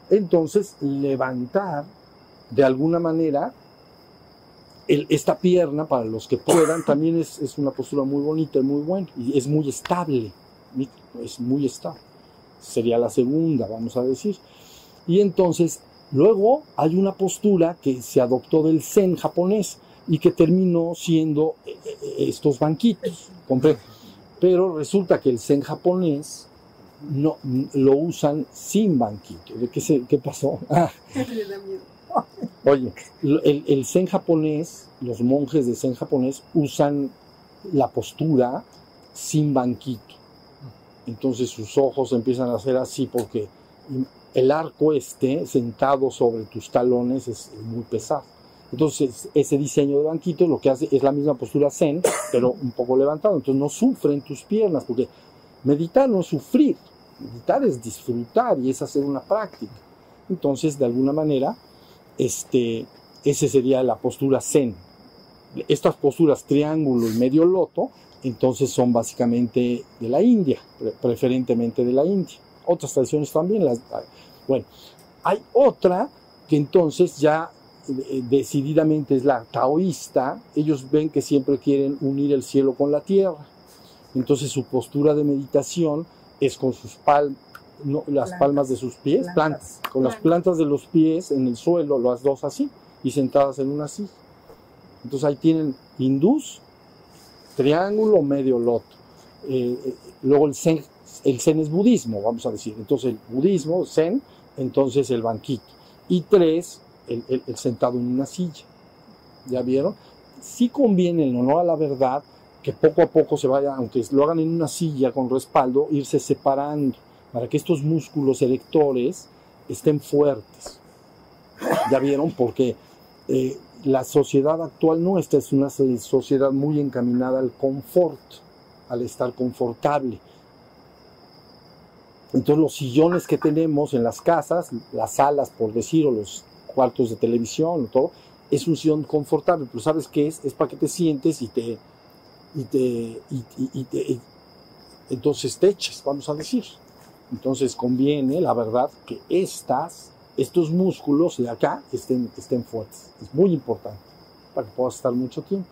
B: entonces levantar de alguna manera esta pierna, para los que puedan, también es, una postura muy bonita y muy buena. Y es muy estable. Es muy estable. Sería la segunda, vamos a decir. Y entonces, luego hay una postura que se adoptó del Zen japonés y que terminó siendo eh, eh, estos banquitos. Pero resulta que el Zen japonés no, lo usan sin banquito. ¿De qué, se, qué pasó? Oye, el, zen japonés, los monjes de zen japonés usan la postura sin banquito. Entonces sus ojos empiezan a hacer así porque el arco este sentado sobre tus talones es muy pesado. Entonces ese diseño de banquito lo que hace es la misma postura zen, pero un poco levantado. Entonces no sufren tus piernas porque meditar no es sufrir, meditar es disfrutar y es hacer una práctica. Entonces de alguna manera este, esa sería la postura zen. Estas posturas triángulo y medio loto, entonces son básicamente de la India, preferentemente de la India. Otras tradiciones también las... Bueno, hay otra que entonces ya eh, decididamente es la taoísta, ellos ven que siempre quieren unir el cielo con la tierra. Entonces su postura de meditación es con sus palmas, las palmas de sus pies, plantas, con las plantas de los pies en el suelo, las dos así, y sentadas en una silla. Entonces ahí tienen hindús, triángulo, medio loto. Eh, eh, luego el zen, el zen es budismo, vamos a decir. Entonces el budismo, zen, entonces el banquito. Y tres, el, el, sentado en una silla. ¿Ya vieron? Sí conviene, en honor a la verdad, que poco a poco se vaya, aunque lo hagan en una silla con respaldo, irse separando para que estos músculos erectores estén fuertes. Ya vieron, porque eh, la sociedad actual nuestra es una sociedad muy encaminada al confort, al estar confortable. Entonces los sillones que tenemos en las casas, las salas por decir, o los cuartos de televisión, o todo, es un sillón confortable, pero ¿sabes qué es? Es para que te sientes y te, y te, y, te entonces te eches, vamos a decir. Entonces conviene, la verdad, que estas, estos músculos de acá estén, estén fuertes. Es muy importante para que puedas estar mucho tiempo.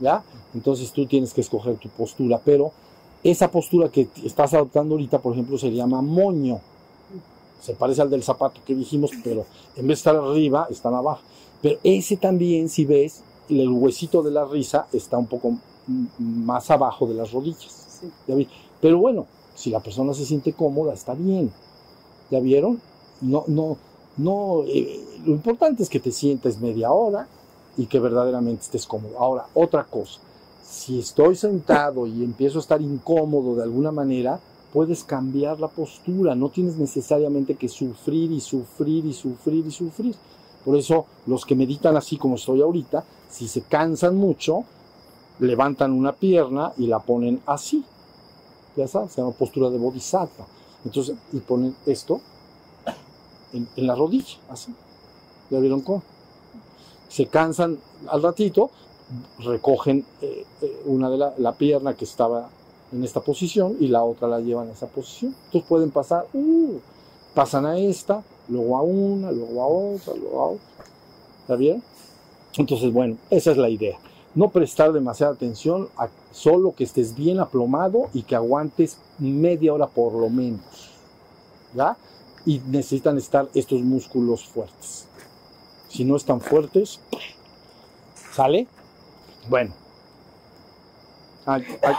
B: ¿Ya? Entonces tú tienes que escoger tu postura, pero esa postura que estás adoptando ahorita, por ejemplo, se llama moño. Se parece al del zapato que dijimos, pero en vez de estar arriba, están abajo. Pero ese también, si ves, el huesito de la risa está un poco más abajo de las rodillas. Pero bueno, si la persona se siente cómoda, está bien. ¿Ya vieron? No, no, no. Eh, lo importante es que te sientes media hora y que verdaderamente estés cómodo. Ahora, otra cosa. Si estoy sentado y empiezo a estar incómodo de alguna manera, puedes cambiar la postura. No tienes necesariamente que sufrir y sufrir y sufrir y sufrir. Por eso, los que meditan así como estoy ahorita, si se cansan mucho, levantan una pierna y la ponen así se llama postura de bodhisattva. Entonces, y ponen esto, en, en la rodilla, así. ¿Ya vieron cómo? Se cansan al ratito, recogen eh, eh, una de la, la pierna que estaba en esta posición y la otra la llevan a esa posición. Entonces pueden pasar, uh, pasan a esta, luego a una, luego a otra, luego a otra. ¿Está bien? Entonces, bueno, esa es la idea. No prestar demasiada atención, a solo que estés bien aplomado y que aguantes media hora por lo menos. ¿Ya? Y necesitan estar estos músculos fuertes. Si no están fuertes, ¿sale? Bueno,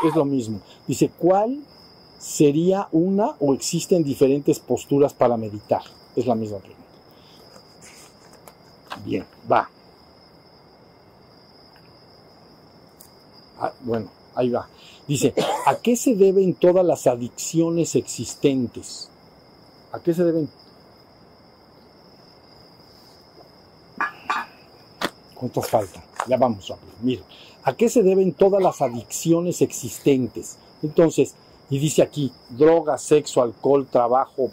B: es lo mismo. Dice, ¿cuál sería una o existen diferentes posturas para meditar? Es la misma pregunta. Bien, va. Ah, bueno, ahí va. Dice, ¿a qué se deben todas las adicciones existentes? ¿A qué se deben? ¿Cuántas faltan? Ya vamos a ver. Miren, ¿a qué se deben todas las adicciones existentes? Entonces, y dice aquí, droga, sexo, alcohol, trabajo,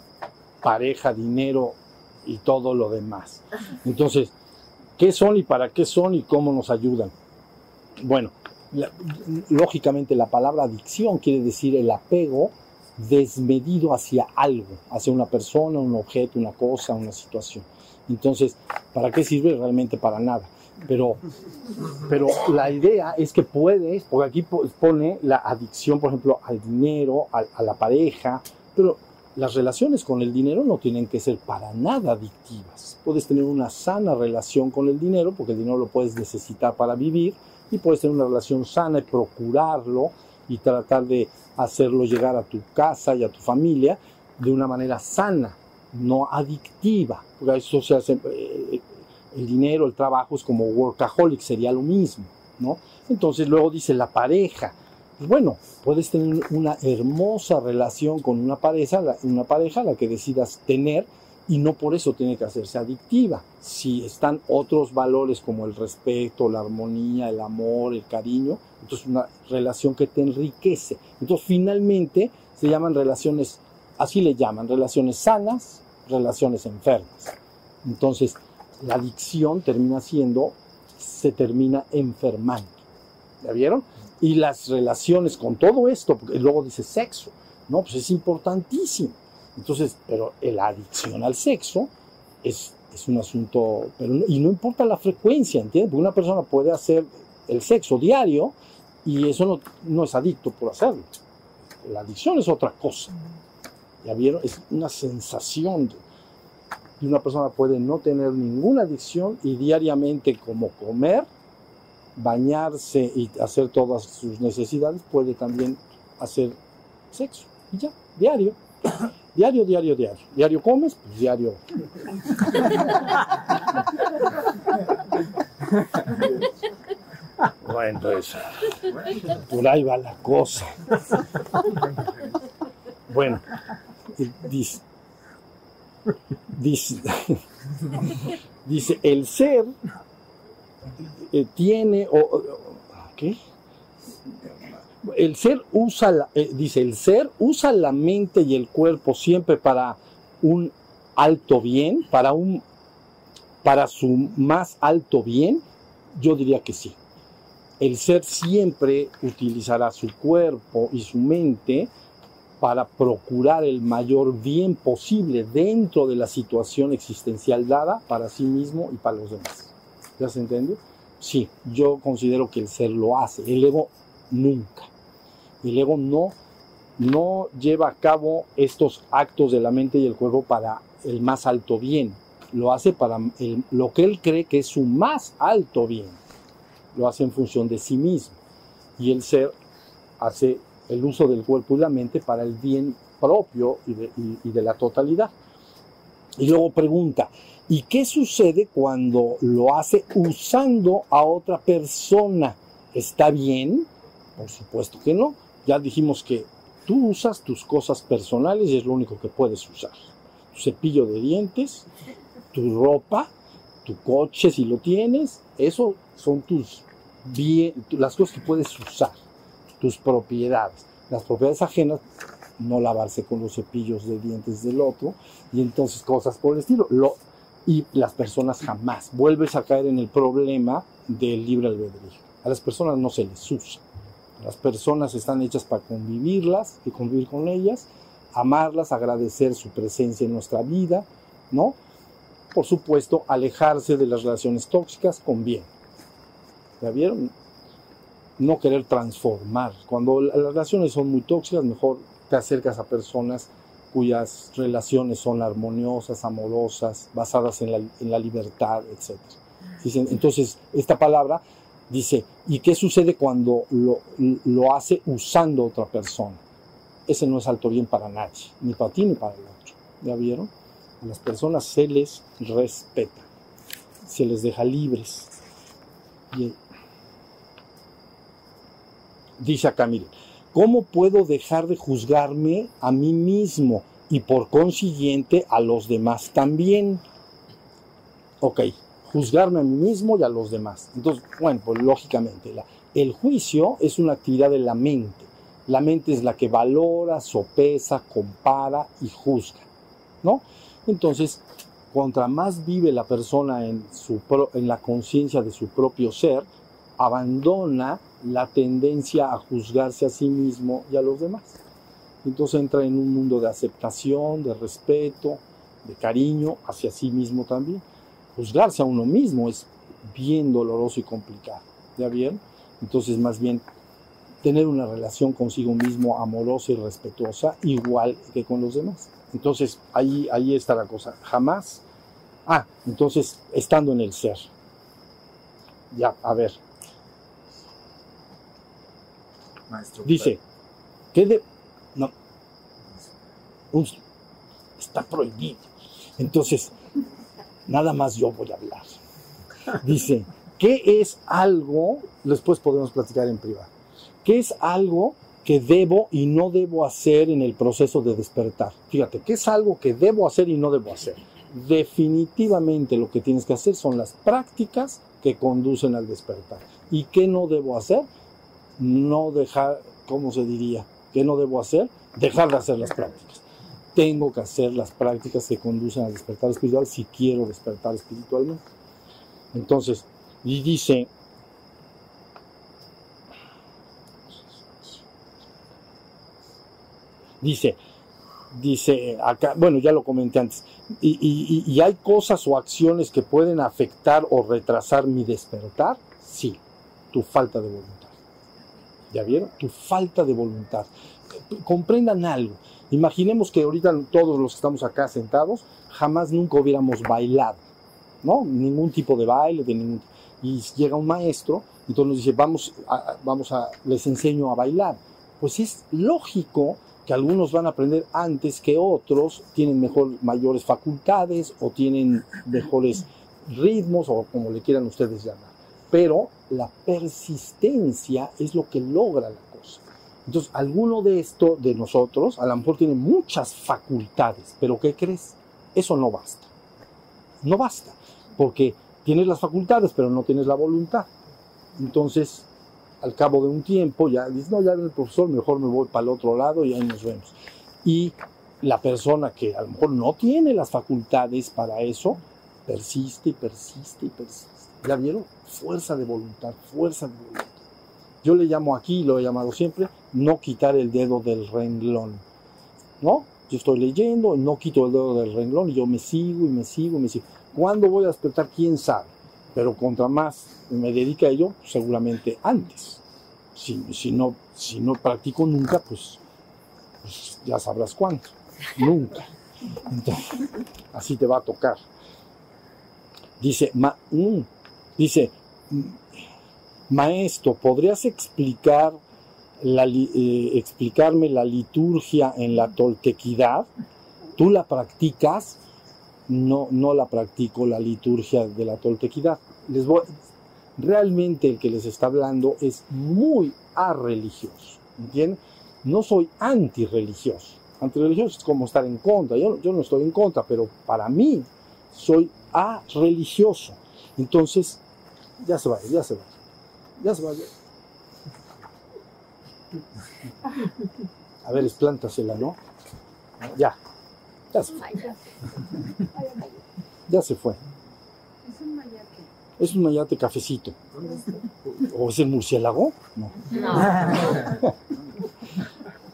B: pareja, dinero y todo lo demás. Entonces, ¿qué son y para qué son y cómo nos ayudan? Bueno, lógicamente la palabra adicción quiere decir el apego desmedido hacia algo, hacia una persona, un objeto, una cosa, una situación. Entonces, ¿para qué sirve? Realmente para nada. Pero, pero la idea es que puedes, porque aquí po- pone la adicción, por ejemplo, al dinero, a, a la pareja, pero las relaciones con el dinero no tienen que ser para nada adictivas. Puedes tener una sana relación con el dinero, porque el dinero lo puedes necesitar para vivir, y puedes tener una relación sana y procurarlo y tratar de hacerlo llegar a tu casa y a tu familia de una manera sana, no adictiva. Porque eso se hace, eh, el dinero, el trabajo es como workaholic, sería lo mismo, ¿no? Entonces luego dice la pareja. Pues bueno, puedes tener una hermosa relación con una pareja, una pareja la que decidas tener y no por eso tiene que hacerse adictiva. Si están otros valores como el respeto, la armonía, el amor, el cariño, entonces una relación que te enriquece. Entonces finalmente se llaman relaciones, así le llaman, relaciones sanas, relaciones enfermas. Entonces la adicción termina siendo, se termina enfermando. ¿Ya vieron? Y las relaciones con todo esto, porque luego dice sexo, no, pues es importantísimo. Entonces, pero la adicción al sexo es, es un asunto, y no importa la frecuencia, ¿entiendes? Una persona puede hacer el sexo diario y eso no, no es adicto por hacerlo. La adicción es otra cosa. ¿Ya vieron? Es una sensación. y una persona puede no tener ninguna adicción y diariamente como comer, bañarse y hacer todas sus necesidades, puede también hacer sexo. Y ya, diario. Diario, diario, diario. Diario comes, pues diario. Bueno, pues, por ahí va la cosa. Bueno, dice, dice, dice, el ser eh, tiene, o, o- ¿qué? El ser usa, la- eh, dice, el ser usa la mente y el cuerpo siempre para un alto bien, para un, para su más alto bien, yo diría que sí. El ser siempre utilizará su cuerpo y su mente para procurar el mayor bien posible dentro de la situación existencial dada para sí mismo y para los demás. ¿Ya se entiende? Sí, yo considero que el ser lo hace, el ego nunca. El ego no, no lleva a cabo estos actos de la mente y el cuerpo para el más alto bien, lo hace para el- lo que él cree que es su más alto bien, lo hace en función de sí mismo. Y el ser hace el uso del cuerpo y la mente para el bien propio y de, y- y de la totalidad. Y luego pregunta, ¿y qué sucede cuando lo hace usando a otra persona? ¿Está bien? Por supuesto que no. Ya dijimos que tú usas tus cosas personales y es lo único que puedes usar. Tu cepillo de dientes, tu ropa, tu coche si lo tienes, eso son tus bien, las cosas que puedes usar tus propiedades. Las propiedades ajenas no lavarse con los cepillos de dientes del otro, y entonces cosas por el estilo. Lo, y las personas jamás vuelves a caer en el problema del libre albedrío. A las personas no se les usa. Las personas están hechas para convivirlas y convivir con ellas, amarlas, agradecer su presencia en nuestra vida, ¿no? Por supuesto, alejarse de las relaciones tóxicas con bien. ¿Ya vieron? No querer transformar. Cuando las relaciones son muy tóxicas, mejor te acercas a personas cuyas relaciones son armoniosas, amorosas, basadas en la, libertad, etc. Entonces, esta palabra dice, ¿y qué sucede cuando lo, hace usando otra persona? Ese no es alto bien para nadie, ni para ti ni para el otro. ¿Ya vieron? A las personas se les respeta, se les deja libres. Dice acá, miren, ¿cómo puedo dejar de juzgarme a mí mismo y por consiguiente a los demás también? Ok, juzgarme a mí mismo y a los demás. Entonces, bueno, pues lógicamente, el juicio es una actividad de la mente. La mente es la que valora, sopesa, compara y juzga, ¿no? Entonces, contra más vive la persona en, su en la conciencia de su propio ser, abandona la tendencia a juzgarse a sí mismo y a los demás. Entonces entra en un mundo de aceptación, de respeto, de cariño hacia sí mismo también. Juzgarse a uno mismo es bien doloroso y complicado. ¿Ya bien? Entonces más bien tener una relación consigo mismo amorosa y respetuosa igual que con los demás. Entonces ahí, ahí está la cosa. Jamás. Ah, entonces estando en el ser. Ya, a ver,
C: Maestro.
B: Dice, ¿qué de... No, un- está prohibido. Entonces, nada más yo voy a hablar. Dice, ¿qué es algo, después podemos platicar en privado, qué es algo que debo y no debo hacer en el proceso de despertar? Fíjate, ¿qué es algo que debo hacer y no debo hacer? Definitivamente lo que tienes que hacer son las prácticas que conducen al despertar. ¿Y qué no debo hacer? no dejar, ¿cómo se diría? ¿Qué no debo hacer? Dejar de hacer las prácticas. Tengo que hacer las prácticas que conducen al despertar espiritual si quiero despertar espiritualmente. Entonces, y dice, dice, dice acá, bueno, ya lo comenté antes, y, y- y hay cosas o acciones que pueden afectar o retrasar mi despertar, sí, tu falta de voluntad. ¿Ya vieron? Tu falta de voluntad. Comprendan algo. Imaginemos que ahorita todos los que estamos acá sentados jamás nunca hubiéramos bailado, ¿no? Ningún tipo de baile, de ningún... Y llega un maestro, entonces nos dice, vamos a, vamos a, les enseño a bailar. Pues es lógico que algunos van a aprender antes que otros, tienen mejor, mayores facultades o tienen mejores ritmos o como le quieran ustedes llamar. Pero la persistencia es lo que logra la cosa. Entonces, alguno de esto de nosotros, a lo mejor tiene muchas facultades, pero ¿qué crees? Eso no basta. No basta, porque tienes las facultades, pero no tienes la voluntad. Entonces, al cabo de un tiempo, ya dices, no, ya el profesor, mejor me voy para el otro lado y ahí nos vemos. Y la persona que a lo mejor no tiene las facultades para eso, persiste y persiste y persiste. ¿Ya vieron? Fuerza de voluntad, fuerza de voluntad. Yo le llamo aquí, lo he llamado siempre, no quitar el dedo del renglón. ¿No? Yo estoy leyendo, no quito el dedo del renglón y yo me sigo y me sigo y me sigo. ¿Cuándo voy a despertar? ¿Quién sabe? Pero contra más me dedique a ello, seguramente antes. Si, si, no, si no practico nunca, pues, pues ya sabrás cuánto. Nunca. Entonces, así te va a tocar. Dice, ma, mm, dice, mm, maestro, ¿podrías explicar la, eh, explicarme la liturgia en la toltequidad? ¿Tú la practicas? No, no la practico, la liturgia de la toltequidad. Les voy, realmente el que les está hablando es muy arreligioso, ¿entienden? No soy antirreligioso. Antirreligioso es como estar en contra. Yo, no estoy en contra, pero para mí soy religioso. Entonces, ya se va, ya se va. Ya se va. A ver, esplántasela, ¿no? Ya. Ya se fue. Ya se fue.
D: Es un mayate.
B: Es un mayate cafecito. ¿O es el murciélago? No.
E: No.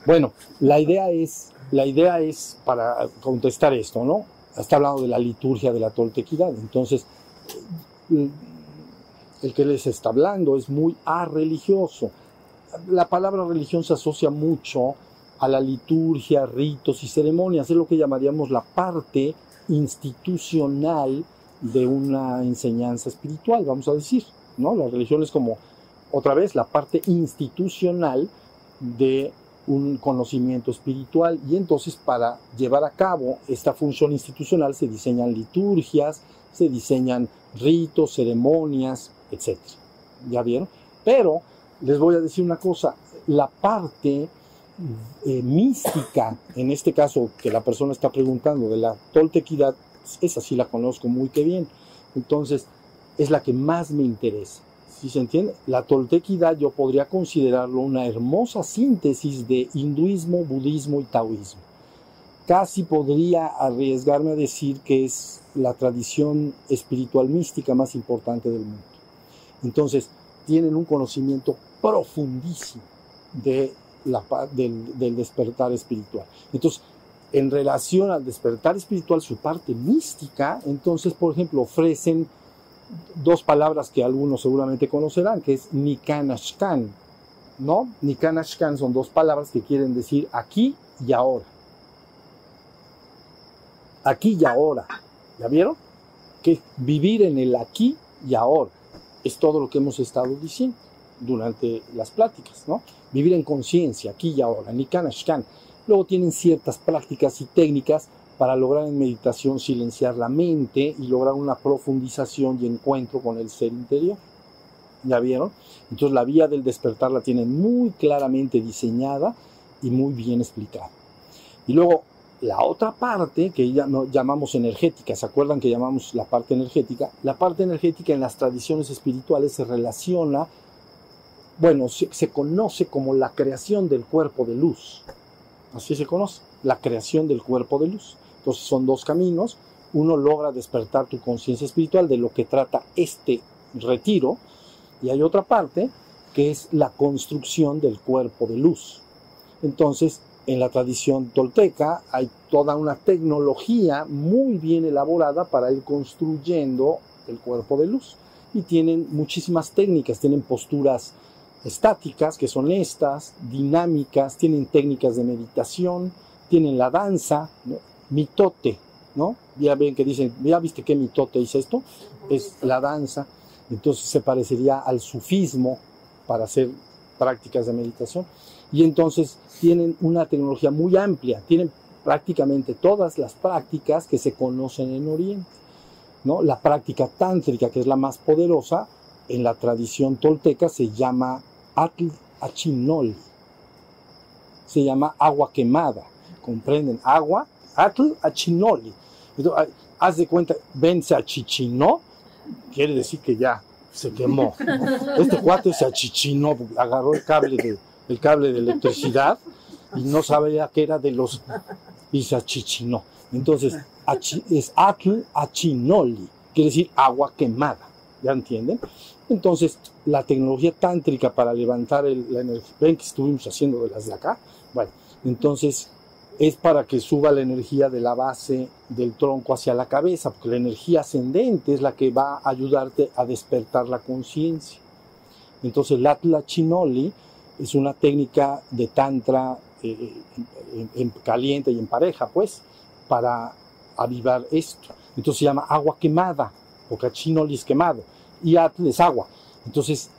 B: Bueno, la idea es, la idea es para contestar esto, ¿no? Está hablando de la liturgia de la toltequidad. Entonces, el que les está hablando es muy religioso. La palabra religión se asocia mucho a la liturgia, ritos y ceremonias. Es lo que llamaríamos la parte institucional de una enseñanza espiritual, vamos a decir, ¿no? La religión es como, otra vez, la parte institucional de un conocimiento espiritual y entonces para llevar a cabo esta función institucional se diseñan liturgias, se diseñan ritos, ceremonias, etc. ¿Ya vieron? Pero les voy a decir una cosa, la parte eh, mística, en este caso que la persona está preguntando de la toltequidad, esa sí la conozco muy que bien. Entonces, es la que más me interesa. ¿Sí se entiende? La toltequidad yo podría considerarlo una hermosa síntesis de hinduismo, budismo y taoísmo. Casi podría arriesgarme a decir que es la tradición espiritual mística más importante del mundo. Entonces, tienen un conocimiento profundísimo de la, del, del despertar espiritual. Entonces, en relación al despertar espiritual, su parte mística, entonces, por ejemplo, ofrecen dos palabras que algunos seguramente conocerán, que es Nikanashkan, ¿no? Nikanashkan son dos palabras que quieren decir aquí y ahora. Aquí y ahora. ¿Ya vieron? Que vivir en el aquí y ahora es todo lo que hemos estado diciendo durante las pláticas, ¿no? Vivir en conciencia, aquí y ahora, Nikanashkan. Luego tienen ciertas prácticas y técnicas para lograr en meditación silenciar la mente y lograr una profundización y encuentro con el ser interior. ¿Ya vieron? Entonces la vía del despertar la tienen muy claramente diseñada y muy bien explicada. Y luego la otra parte que ya no, llamamos energética, ¿se acuerdan que llamamos la parte energética? La parte energética en las tradiciones espirituales se relaciona, bueno, se, conoce como la creación del cuerpo de luz. Así se conoce, la creación del cuerpo de luz. Entonces son dos caminos. Uno logra despertar tu conciencia espiritual de lo que trata este retiro. Y hay otra parte que es la construcción del cuerpo de luz. Entonces, en la tradición tolteca hay toda una tecnología muy bien elaborada para ir construyendo el cuerpo de luz. Y tienen muchísimas técnicas, tienen posturas estáticas, que son estas, dinámicas, tienen técnicas de meditación, tienen la danza, ¿no? mitote, ¿no? Ya ven que dicen, ya viste qué mitote hice esto, es la danza, entonces se parecería al sufismo para hacer prácticas de meditación. Y entonces tienen una tecnología muy amplia, tienen prácticamente todas las prácticas que se conocen en Oriente. ¿no? La práctica tántrica, que es la más poderosa, en la tradición tolteca se llama Atl Achinol. Se llama agua quemada. ¿Comprenden? Agua, Atl Achinoli. Entonces, haz de cuenta, ven, se achichinó, quiere decir que ya se quemó. Este cuate se achichinó, agarró el cable de, el cable de electricidad y no sabía que era de los y se achichinó. Entonces, achi, es Atl Achinoli, quiere decir agua quemada. ¿Ya entienden? Entonces, la tecnología tántrica para levantar el, la energía, ven que estuvimos haciendo de las de acá, bueno, entonces es para que suba la energía de la base del tronco hacia la cabeza, porque la energía ascendente es la que va a ayudarte a despertar la conciencia. Entonces, el Atla Chinoli es una técnica de tantra eh, en caliente y en pareja, pues, para avivar esto. Entonces se llama agua quemada, porque Chinoli es quemado y Atl es agua. Entonces,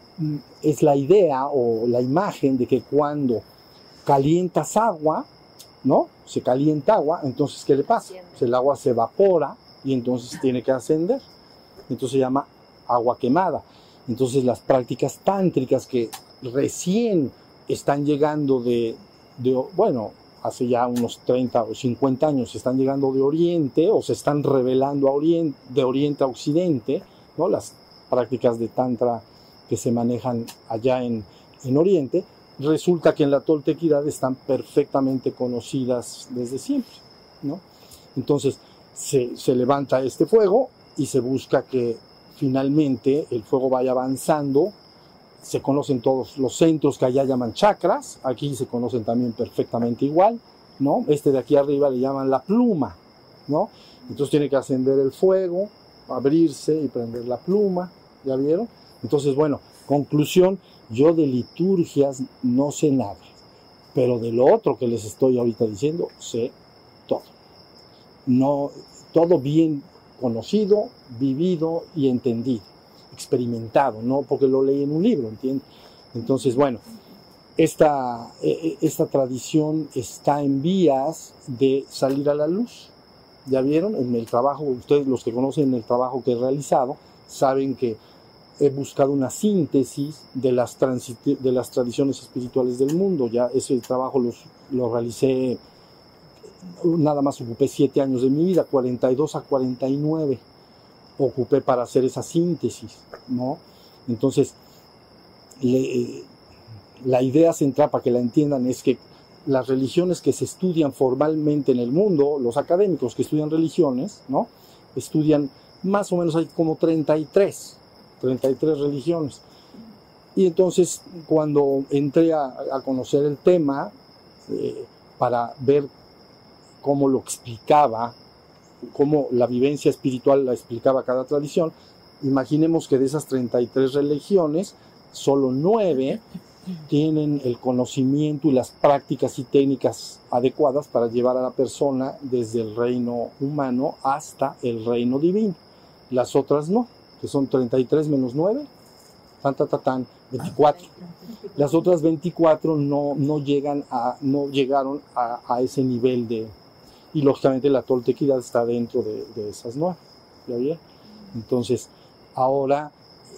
B: es la idea o la imagen de que cuando calientas agua, ¿no? Se calienta agua, entonces, ¿qué le pasa? Pues el agua se evapora y entonces tiene que ascender. Entonces se llama agua quemada. Entonces, las prácticas tántricas que recién están llegando de, de bueno, hace ya unos 30 o 50 años están llegando de Oriente o se están revelando a Oriente, de Oriente a Occidente, ¿no? Las prácticas de Tantra que se manejan allá en, en Oriente, resulta que en la toltequidad están perfectamente conocidas desde siempre, ¿no? Entonces se, se levanta este fuego y se busca que finalmente el fuego vaya avanzando. Se conocen todos los centros que allá llaman chakras, aquí se conocen también perfectamente igual, ¿no? Este de aquí arriba le llaman la pluma, ¿no? Entonces tiene que ascender el fuego, abrirse y prender la pluma, ¿ya vieron? Entonces, bueno, conclusión, yo de liturgias no sé nada, pero de lo otro que les estoy ahorita diciendo, sé todo. No, todo bien conocido, vivido y entendido, experimentado, no porque lo leí en un libro, ¿entiendes? Entonces, bueno, esta, e, e, esta tradición está en vías de salir a la luz. Ya vieron en el trabajo, ustedes los que conocen el trabajo que he realizado, saben que he buscado una síntesis de las, de las tradiciones espirituales del mundo. Ya ese trabajo lo realicé, nada más ocupé siete años de mi vida, 42 a 49 ocupé para hacer esa síntesis, ¿no? Entonces, le, la idea central, para que la entiendan, es que las religiones que se estudian formalmente en el mundo, los académicos que estudian religiones, ¿no? Estudian más o menos hay como 33, 33 religiones. Y entonces cuando entré a, conocer el tema, eh, para ver cómo lo explicaba, cómo la vivencia espiritual la explicaba cada tradición, imaginemos que de esas 33 religiones, solo 9 tienen el conocimiento y las prácticas y técnicas adecuadas para llevar a la persona desde el reino humano hasta el reino divino. Las otras no, que son 33 menos 9, tan, tan, tan, 24. Las otras 24 no, no, llegan a, no llegaron a, ese nivel de... Y lógicamente la toltequidad está dentro de, de esas nueve. ¿Ya bien? Entonces, ahora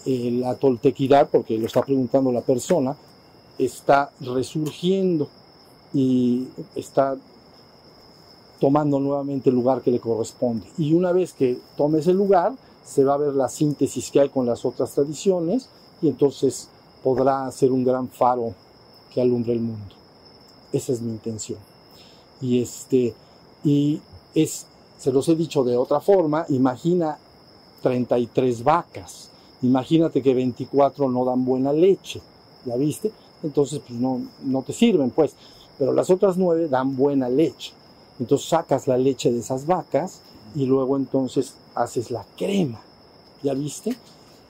B: eh, la toltequidad, porque lo está preguntando la persona, está resurgiendo y está tomando nuevamente el lugar que le corresponde. Y una vez que tome ese lugar, se va a ver la síntesis que hay con las otras tradiciones y entonces podrá ser un gran faro que alumbre el mundo. Esa es mi intención. Y este y es se los he dicho de otra forma, imagina 33 vacas. Imagínate que 24 no dan buena leche. ¿Ya viste? Entonces pues no, no te sirven, pues. Pero las otras nueve dan buena leche. Entonces sacas la leche de esas vacas y luego entonces haces la crema. ¿Ya viste?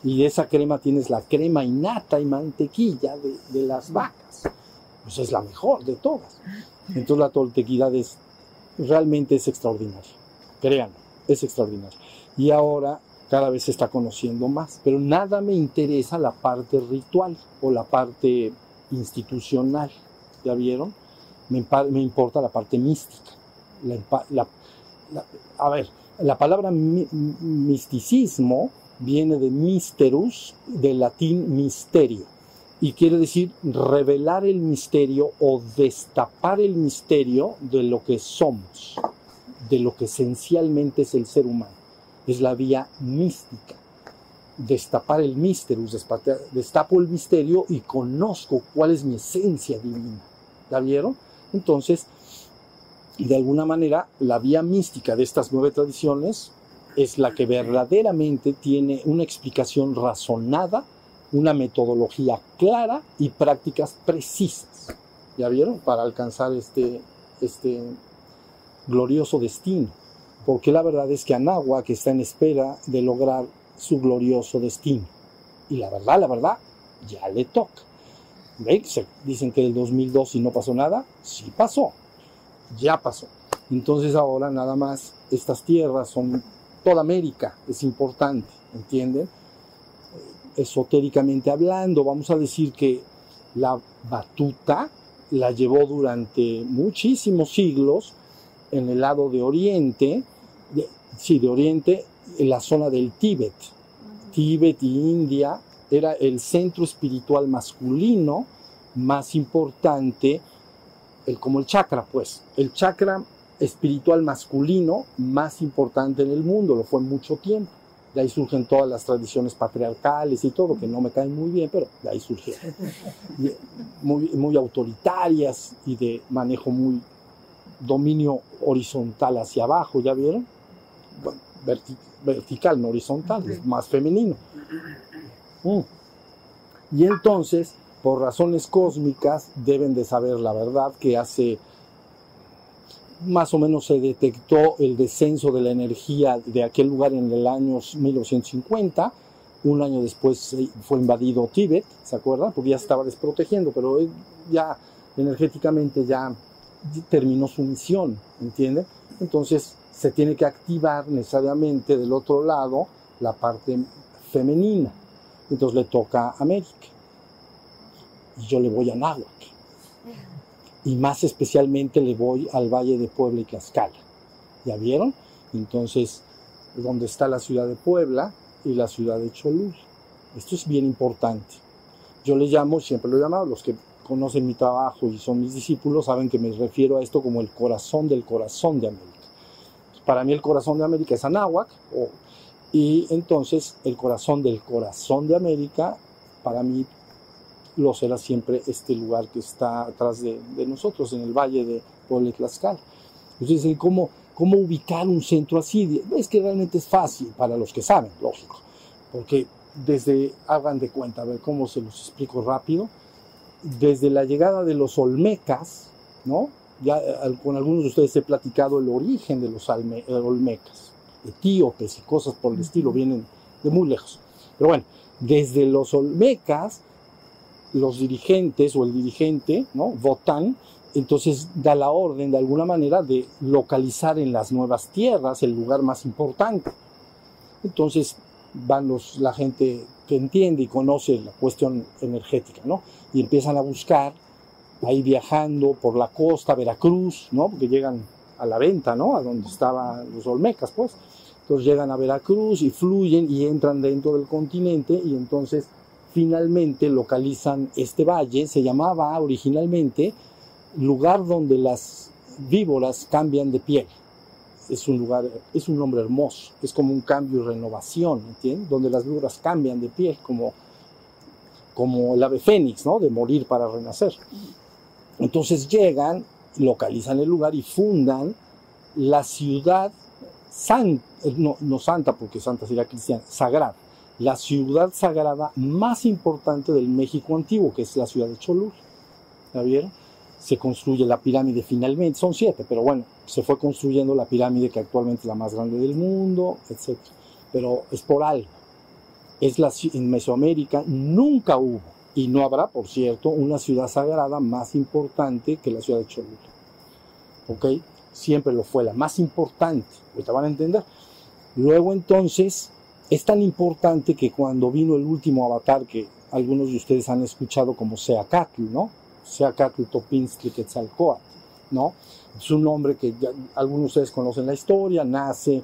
B: Y de esa crema tienes la crema innata y mantequilla de, de las vacas. Pues es la mejor de todas. Entonces la toltequidad es, realmente es extraordinaria. Créanlo, es extraordinaria. Y ahora cada vez se está conociendo más. Pero nada me interesa la parte ritual o la parte institucional, ¿ya vieron? Me, me importa la parte mística. La, la, a ver, la palabra mi, misticismo viene de misterus, del latín misterio, y quiere decir revelar el misterio o destapar el misterio de lo que somos, de lo que esencialmente es el ser humano. Es la vía mística destapar el misterus, destapo el misterio y conozco cuál es mi esencia divina. ¿La vieron? Entonces, de alguna manera, la vía mística de estas nueve tradiciones es la que verdaderamente tiene una explicación razonada, una metodología clara y prácticas precisas. ¿Ya vieron? Para alcanzar este, este glorioso destino. Porque la verdad es que Anáhuac está en espera de lograr su glorioso destino. Y la verdad, la verdad, ya le toca. ¿Ven? Dicen que el 2002 si no pasó nada, sí pasó, ya pasó. Entonces ahora nada más estas tierras son toda América, es importante, ¿entienden? Eh, esotéricamente hablando, vamos a decir que la batuta la llevó durante muchísimos siglos en el lado de Oriente, sí, de Oriente, en la zona del Tíbet. Tíbet y India era el centro espiritual masculino más importante, el, como el chakra, pues. El chakra espiritual masculino más importante en el mundo, lo fue mucho tiempo. De ahí surgen todas las tradiciones patriarcales y todo, que no me caen muy bien, pero de ahí surgieron. Y, Muy, muy autoritarias y de manejo muy dominio horizontal hacia abajo, ¿ya vieron? Bueno, vertical, no horizontal, es más femenino. Mm. Y entonces, por razones cósmicas, deben de saber la verdad que hace más o menos se detectó el descenso de la energía de aquel lugar en el año 1950. Un año después eh, fue invadido Tíbet, ¿se acuerdan? Porque ya estaba desprotegiendo, pero él ya energéticamente ya terminó su misión, ¿entiende? Entonces se tiene que activar necesariamente del otro lado la parte femenina. Entonces le toca a América. Y yo le voy a Náhuatl y más especialmente le voy al Valle de Puebla y Tlaxcala. ¿Ya vieron? Entonces, donde está la ciudad de Puebla y la ciudad de Cholula. Esto es bien importante. Yo le llamo, siempre lo he llamado, los que conocen mi trabajo y son mis discípulos saben que me refiero a esto como el corazón del corazón de América. Para mí el corazón de América es Anáhuac, y entonces el corazón del corazón de América, para mí lo será siempre este lugar que está atrás de, nosotros, en el valle de Puebla Tlaxcala. Dicen, ¿cómo, ¿cómo ubicar un centro así? Es que realmente es fácil para los que saben, lógico, porque desde, hagan de cuenta, a ver cómo se los explico rápido, desde la llegada de los olmecas, ¿no? Ya eh, con algunos de ustedes he platicado el origen de los alme- eh, olmecas, etíopes y cosas por el estilo, vienen de muy lejos. Pero bueno, desde los olmecas los dirigentes o el dirigente, ¿no? Votan, entonces da la orden de alguna manera de localizar en las nuevas tierras el lugar más importante. Entonces van los, la gente que entiende y conoce la cuestión energética, ¿no? Y empiezan a buscar, ahí viajando por la costa, Veracruz, ¿no? Porque llegan a la venta, ¿no? A donde estaban los Olmecas, pues. Entonces llegan a Veracruz y fluyen y entran dentro del continente y entonces finalmente localizan este valle, se llamaba originalmente lugar donde las víboras cambian de piel. Es un lugar, es un nombre hermoso, es como un cambio y renovación, ¿entiendes? Donde las víboras cambian de piel, como, como el ave fénix, ¿no? De morir para renacer. Entonces llegan, localizan el lugar y fundan la ciudad santa, no, no santa porque santa sería cristiana, sagrada la ciudad sagrada más importante del México antiguo, que es la ciudad de Cholula. ¿Ya vieron? Se construye la pirámide finalmente, son siete, pero bueno, se fue construyendo la pirámide que actualmente es la más grande del mundo, etc. Pero es por algo. Es la, en Mesoamérica nunca hubo, y no habrá, por cierto, una ciudad sagrada más importante que la ciudad de Cholula. ¿Ok? Siempre lo fue, la más importante. Ahorita van a entender. Luego entonces, es tan importante que cuando vino el último avatar que algunos de ustedes han escuchado como Seacatl, ¿no? Seacatl Topinztli Quetzalcóatl, ¿no? Es un hombre que algunos de ustedes conocen la historia, nace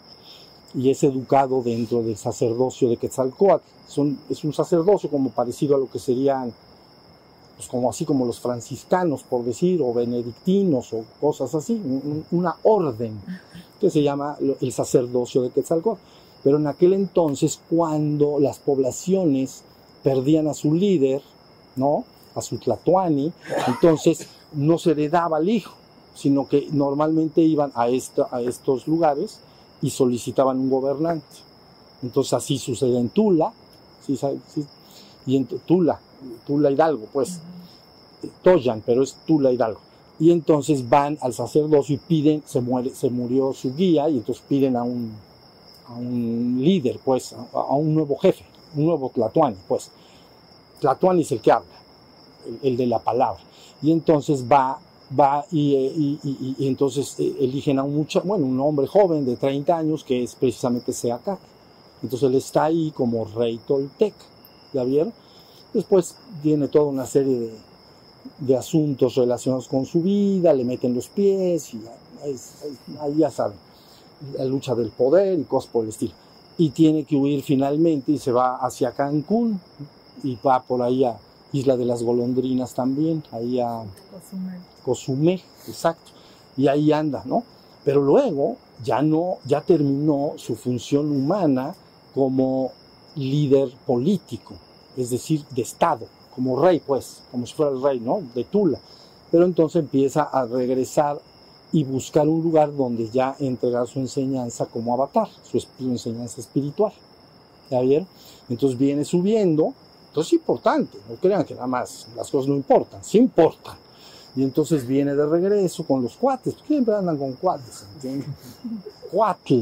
B: y es educado dentro del sacerdocio de Quetzalcóatl. Son, es un sacerdocio como parecido a lo que serían, pues como así como los franciscanos, por decir, o benedictinos o cosas así, un- un- una orden que se llama el sacerdocio de Quetzalcóatl. Pero en aquel entonces, cuando las poblaciones perdían a su líder, ¿no? A su tlatoani, entonces no se heredaba al hijo, sino que normalmente iban a, esta- a estos lugares y solicitaban un gobernante. Entonces así sucede en Tula, ¿sí? Sí. y en Tula, Tula Hidalgo, pues, Toyan, pero es Tula Hidalgo. Y entonces van al sacerdocio y piden, se, muere, se murió su guía y entonces piden a un, a un líder, pues, a, a un nuevo jefe, un nuevo Tlatuani, pues. Tlatuani es el que habla, el, el de la palabra. Y entonces va, va y, eh, entonces eh, eligen a un muchacho, bueno, un hombre joven de 30 años que es precisamente Seacat. Entonces él está ahí como rey tolteca, ¿ya vieron? Después viene toda una serie de, de asuntos relacionados con su vida, le meten los pies y ahí, ya saben la lucha del poder y cosas por el estilo. Y tiene que huir finalmente y se va hacia Cancún y va por ahí a Isla de las Golondrinas también, ahí a exacto. Y ahí anda, ¿no? Pero luego ya no, ya terminó su función humana como líder político, es decir, de Estado, como rey, pues, como si fuera el rey, ¿no? De Tula. Pero entonces empieza a regresar y buscar un lugar donde ya entregar su enseñanza como avatar, su, su enseñanza espiritual. ¿Ya vieron? Entonces viene subiendo, entonces es importante, no crean que nada más las cosas no importan, sí importan. Y entonces viene de regreso con los cuates, siempre andan con cuates, ¿entienden? Cuatl,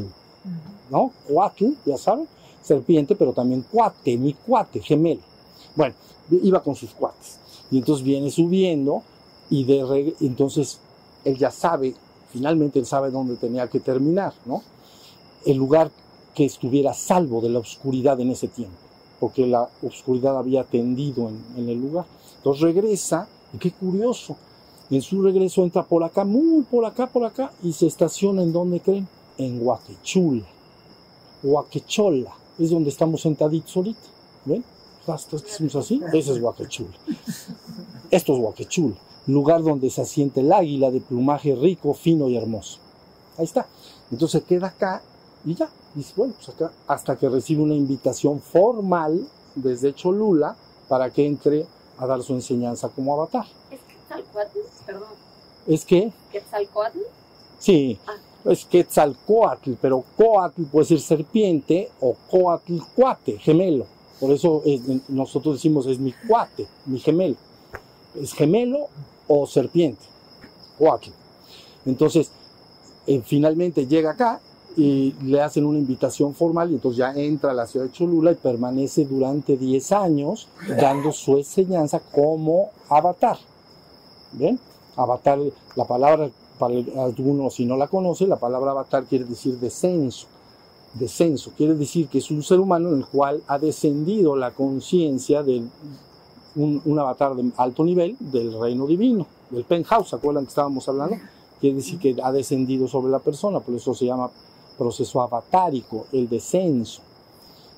B: ¿no? Cuatl, ya saben, serpiente, pero también cuate, mi cuate, gemelo. Bueno, iba con sus cuates. Y entonces viene subiendo y de reg- entonces él ya sabe, finalmente él sabe dónde tenía que terminar, ¿no? El lugar que estuviera salvo de la oscuridad en ese tiempo, porque la oscuridad había tendido en, en el lugar. Entonces regresa, y qué curioso, en su regreso entra por acá, muy por acá, por acá, y se estaciona en donde creen, en Huaquechula. Huaquechola, es donde estamos sentaditos ahorita, ¿ven? Hasta que hacemos así, ese es Huaquechula. Esto es Huaquechula, lugar donde se asienta el águila de plumaje rico, fino y hermoso. Ahí está. Entonces queda acá y ya. Dice, bueno, pues acá, hasta que recibe una invitación formal desde Cholula para que entre a dar su enseñanza como avatar.
D: Perdón.
B: Es que,
D: ¿Quetzalcoatl?
B: sí, es Quetzalcoatl, pero Coatl puede ser serpiente o Coatl cuate, gemelo. Por eso es- nosotros decimos es mi cuate, mi gemelo. Es gemelo o serpiente, Coatl. Entonces, eh, finalmente llega acá y le hacen una invitación formal y entonces ya entra a la ciudad de Cholula y permanece durante 10 años dando su enseñanza como avatar. ¿Ven? Avatar, la palabra, para algunos si no la conoce, la palabra avatar quiere decir descenso. Descenso quiere decir que es un ser humano en el cual ha descendido la conciencia de un, un avatar de alto nivel del reino divino, del penthouse, ¿se acuerdan que estábamos hablando? Quiere decir que ha descendido sobre la persona, por eso se llama proceso avatárico, el descenso.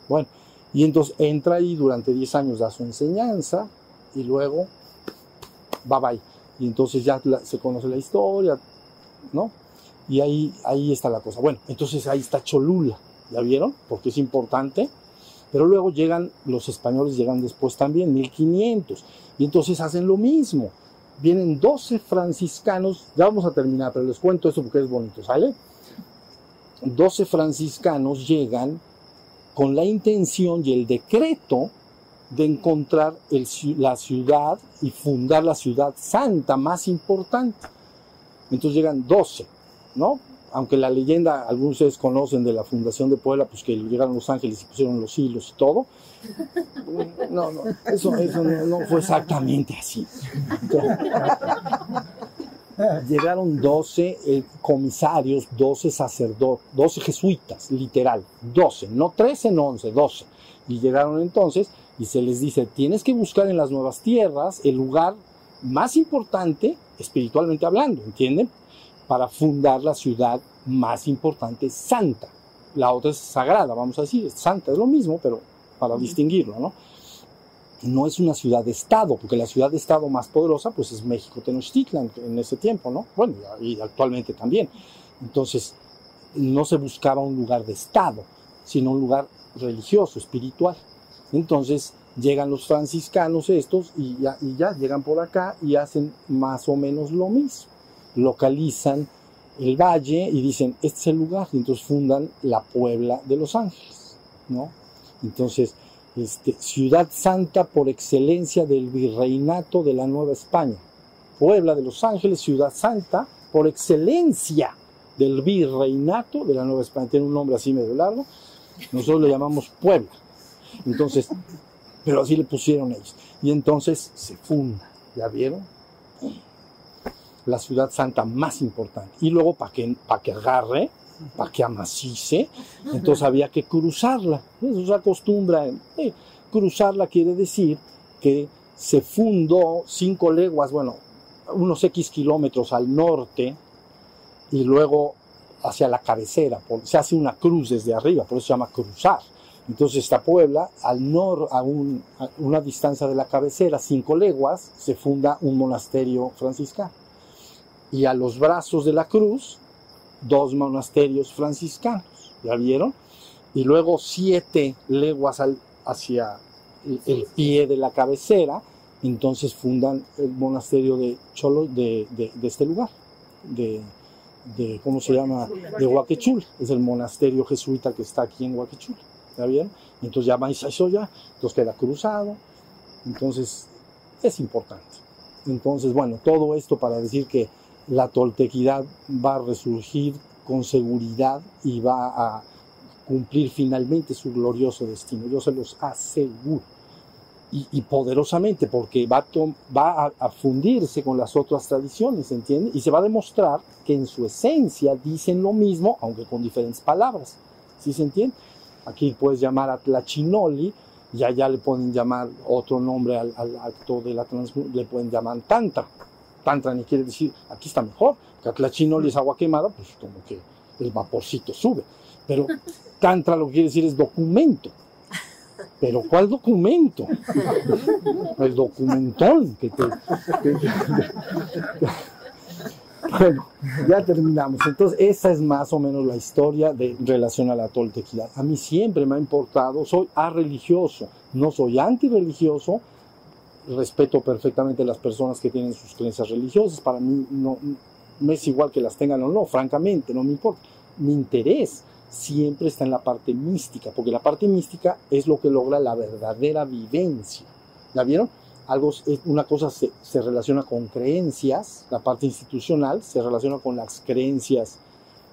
B: Bueno, y entonces entra ahí durante 10 años, da su enseñanza y luego bye bye. Y entonces ya se conoce la historia, ¿no? Y ahí, ahí está la cosa. Bueno, entonces ahí está Cholula, ¿ya vieron? Porque es importante. Pero luego llegan, los españoles llegan después también, 1500. Y entonces hacen lo mismo. Vienen 12 franciscanos, ya vamos a terminar, pero les cuento esto porque es bonito, ¿sale? 12 franciscanos llegan con la intención y el decreto de encontrar el la ciudad y fundar la ciudad santa más importante. Entonces llegan 12, ¿no? Aunque la leyenda, algunos de ustedes conocen de la fundación de Puebla, pues que llegaron los ángeles y pusieron los hilos y todo. No, no, eso, eso no, no fue exactamente así. Llegaron 12 eh, comisarios, 12 sacerdotes, 12 jesuitas, literal, 12, no 13, no 11, 12. Y llegaron entonces y se les dice, tienes que buscar en las nuevas tierras el lugar más importante, espiritualmente hablando, ¿entienden? Para fundar la ciudad más importante, santa. La otra es sagrada, vamos a decir, es santa, es lo mismo, pero para distinguirlo, ¿no? No es una ciudad de estado, porque la ciudad de estado más poderosa, pues es México Tenochtitlan en ese tiempo, ¿no? Bueno, y actualmente también. Entonces, no se buscaba un lugar de estado, sino un lugar religioso, espiritual. Entonces llegan los franciscanos estos y ya, llegan por acá y hacen más o menos lo mismo. Localizan el valle y dicen, este es el lugar, y entonces fundan la Puebla de Los Ángeles, ¿no? Entonces, este, ciudad santa por excelencia del virreinato de la Nueva España. Puebla de Los Ángeles, ciudad santa por excelencia del virreinato de la Nueva España. Tiene un nombre así medio largo. Nosotros le llamamos Puebla. Entonces, pero así le pusieron ellos. Y entonces se funda, ¿ya vieron? La ciudad santa más importante. Y luego para que, para que agarre, para que amacice, entonces había que cruzarla. Eso se acostumbra. cruzarla quiere decir que se fundó cinco leguas, bueno, unos X kilómetros al norte y luego hacia la cabecera. se hace una cruz desde arriba, por eso se llama cruzar. Entonces esta Puebla, al nor, a, un- a una distancia de la cabecera, cinco leguas, se funda un monasterio franciscano. Y a los brazos de la cruz, dos monasterios franciscanos. ¿Ya vieron? y luego siete leguas al- hacia el, pie de la cabecera, entonces fundan el monasterio de Cholo de, de- este lugar, de, de, ¿cómo se llama? De Huaquechul, es el monasterio jesuita que está aquí en Huaquechul, ¿está bien? Entonces ya a eso ya, entonces queda cruzado, entonces es importante. Entonces, bueno, todo esto para decir que la toltequidad va a resurgir con seguridad y va a cumplir finalmente su glorioso destino. Yo se los aseguro. Y, poderosamente, porque va, a, va a fundirse con las otras tradiciones, ¿entiende? Y se va a demostrar que en su esencia dicen lo mismo, aunque con diferentes palabras. ¿Sí se entiende? Aquí puedes llamar a Tlachinoli, y allá le pueden llamar otro nombre al, al acto de la transmutación, le pueden llamar Tantra. Tantra ni quiere decir, aquí está mejor, que a Tlachinoli es agua quemada, pues como que el vaporcito sube. Pero Tantra lo que quiere decir es documento. Pero ¿cuál documento? El documentón que te, que- bueno, ya terminamos. Entonces, esa es más o menos la historia de relación a la toltequidad. A mí siempre me ha importado, soy religioso, no soy antirreligioso, respeto perfectamente las personas que tienen sus creencias religiosas, para mí no es igual que las tengan o no, francamente, no me importa. Mi interés siempre está en la parte mística, porque la parte mística es lo que logra la verdadera vivencia. ¿La vieron? Algo, una cosa se, se relaciona con creencias, la parte institucional se relaciona con las creencias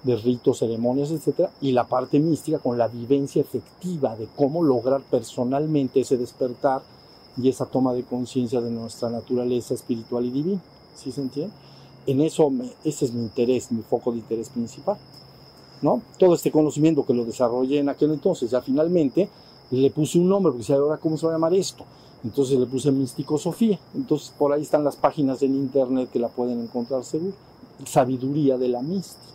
B: de ritos, ceremonias, etc. Y la parte mística con la vivencia efectiva de cómo lograr personalmente ese despertar y esa toma de conciencia de nuestra naturaleza espiritual y divina. ¿Sí se entiende? En eso, ese es mi interés, mi foco de interés principal. ¿no? Todo este conocimiento que lo desarrollé en aquel entonces, ya finalmente le puse un nombre, porque decía, ahora cómo se va a llamar esto. Entonces le puse Místico Sofía. Entonces por ahí están las páginas en internet que la pueden encontrar seguro. Sabiduría de la mística.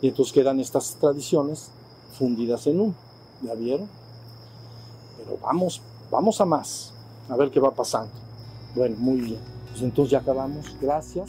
B: Y entonces quedan estas tradiciones fundidas en uno. ¿Ya vieron? Pero vamos, vamos a más. A ver qué va pasando. Bueno, muy bien. Pues entonces ya acabamos. Gracias.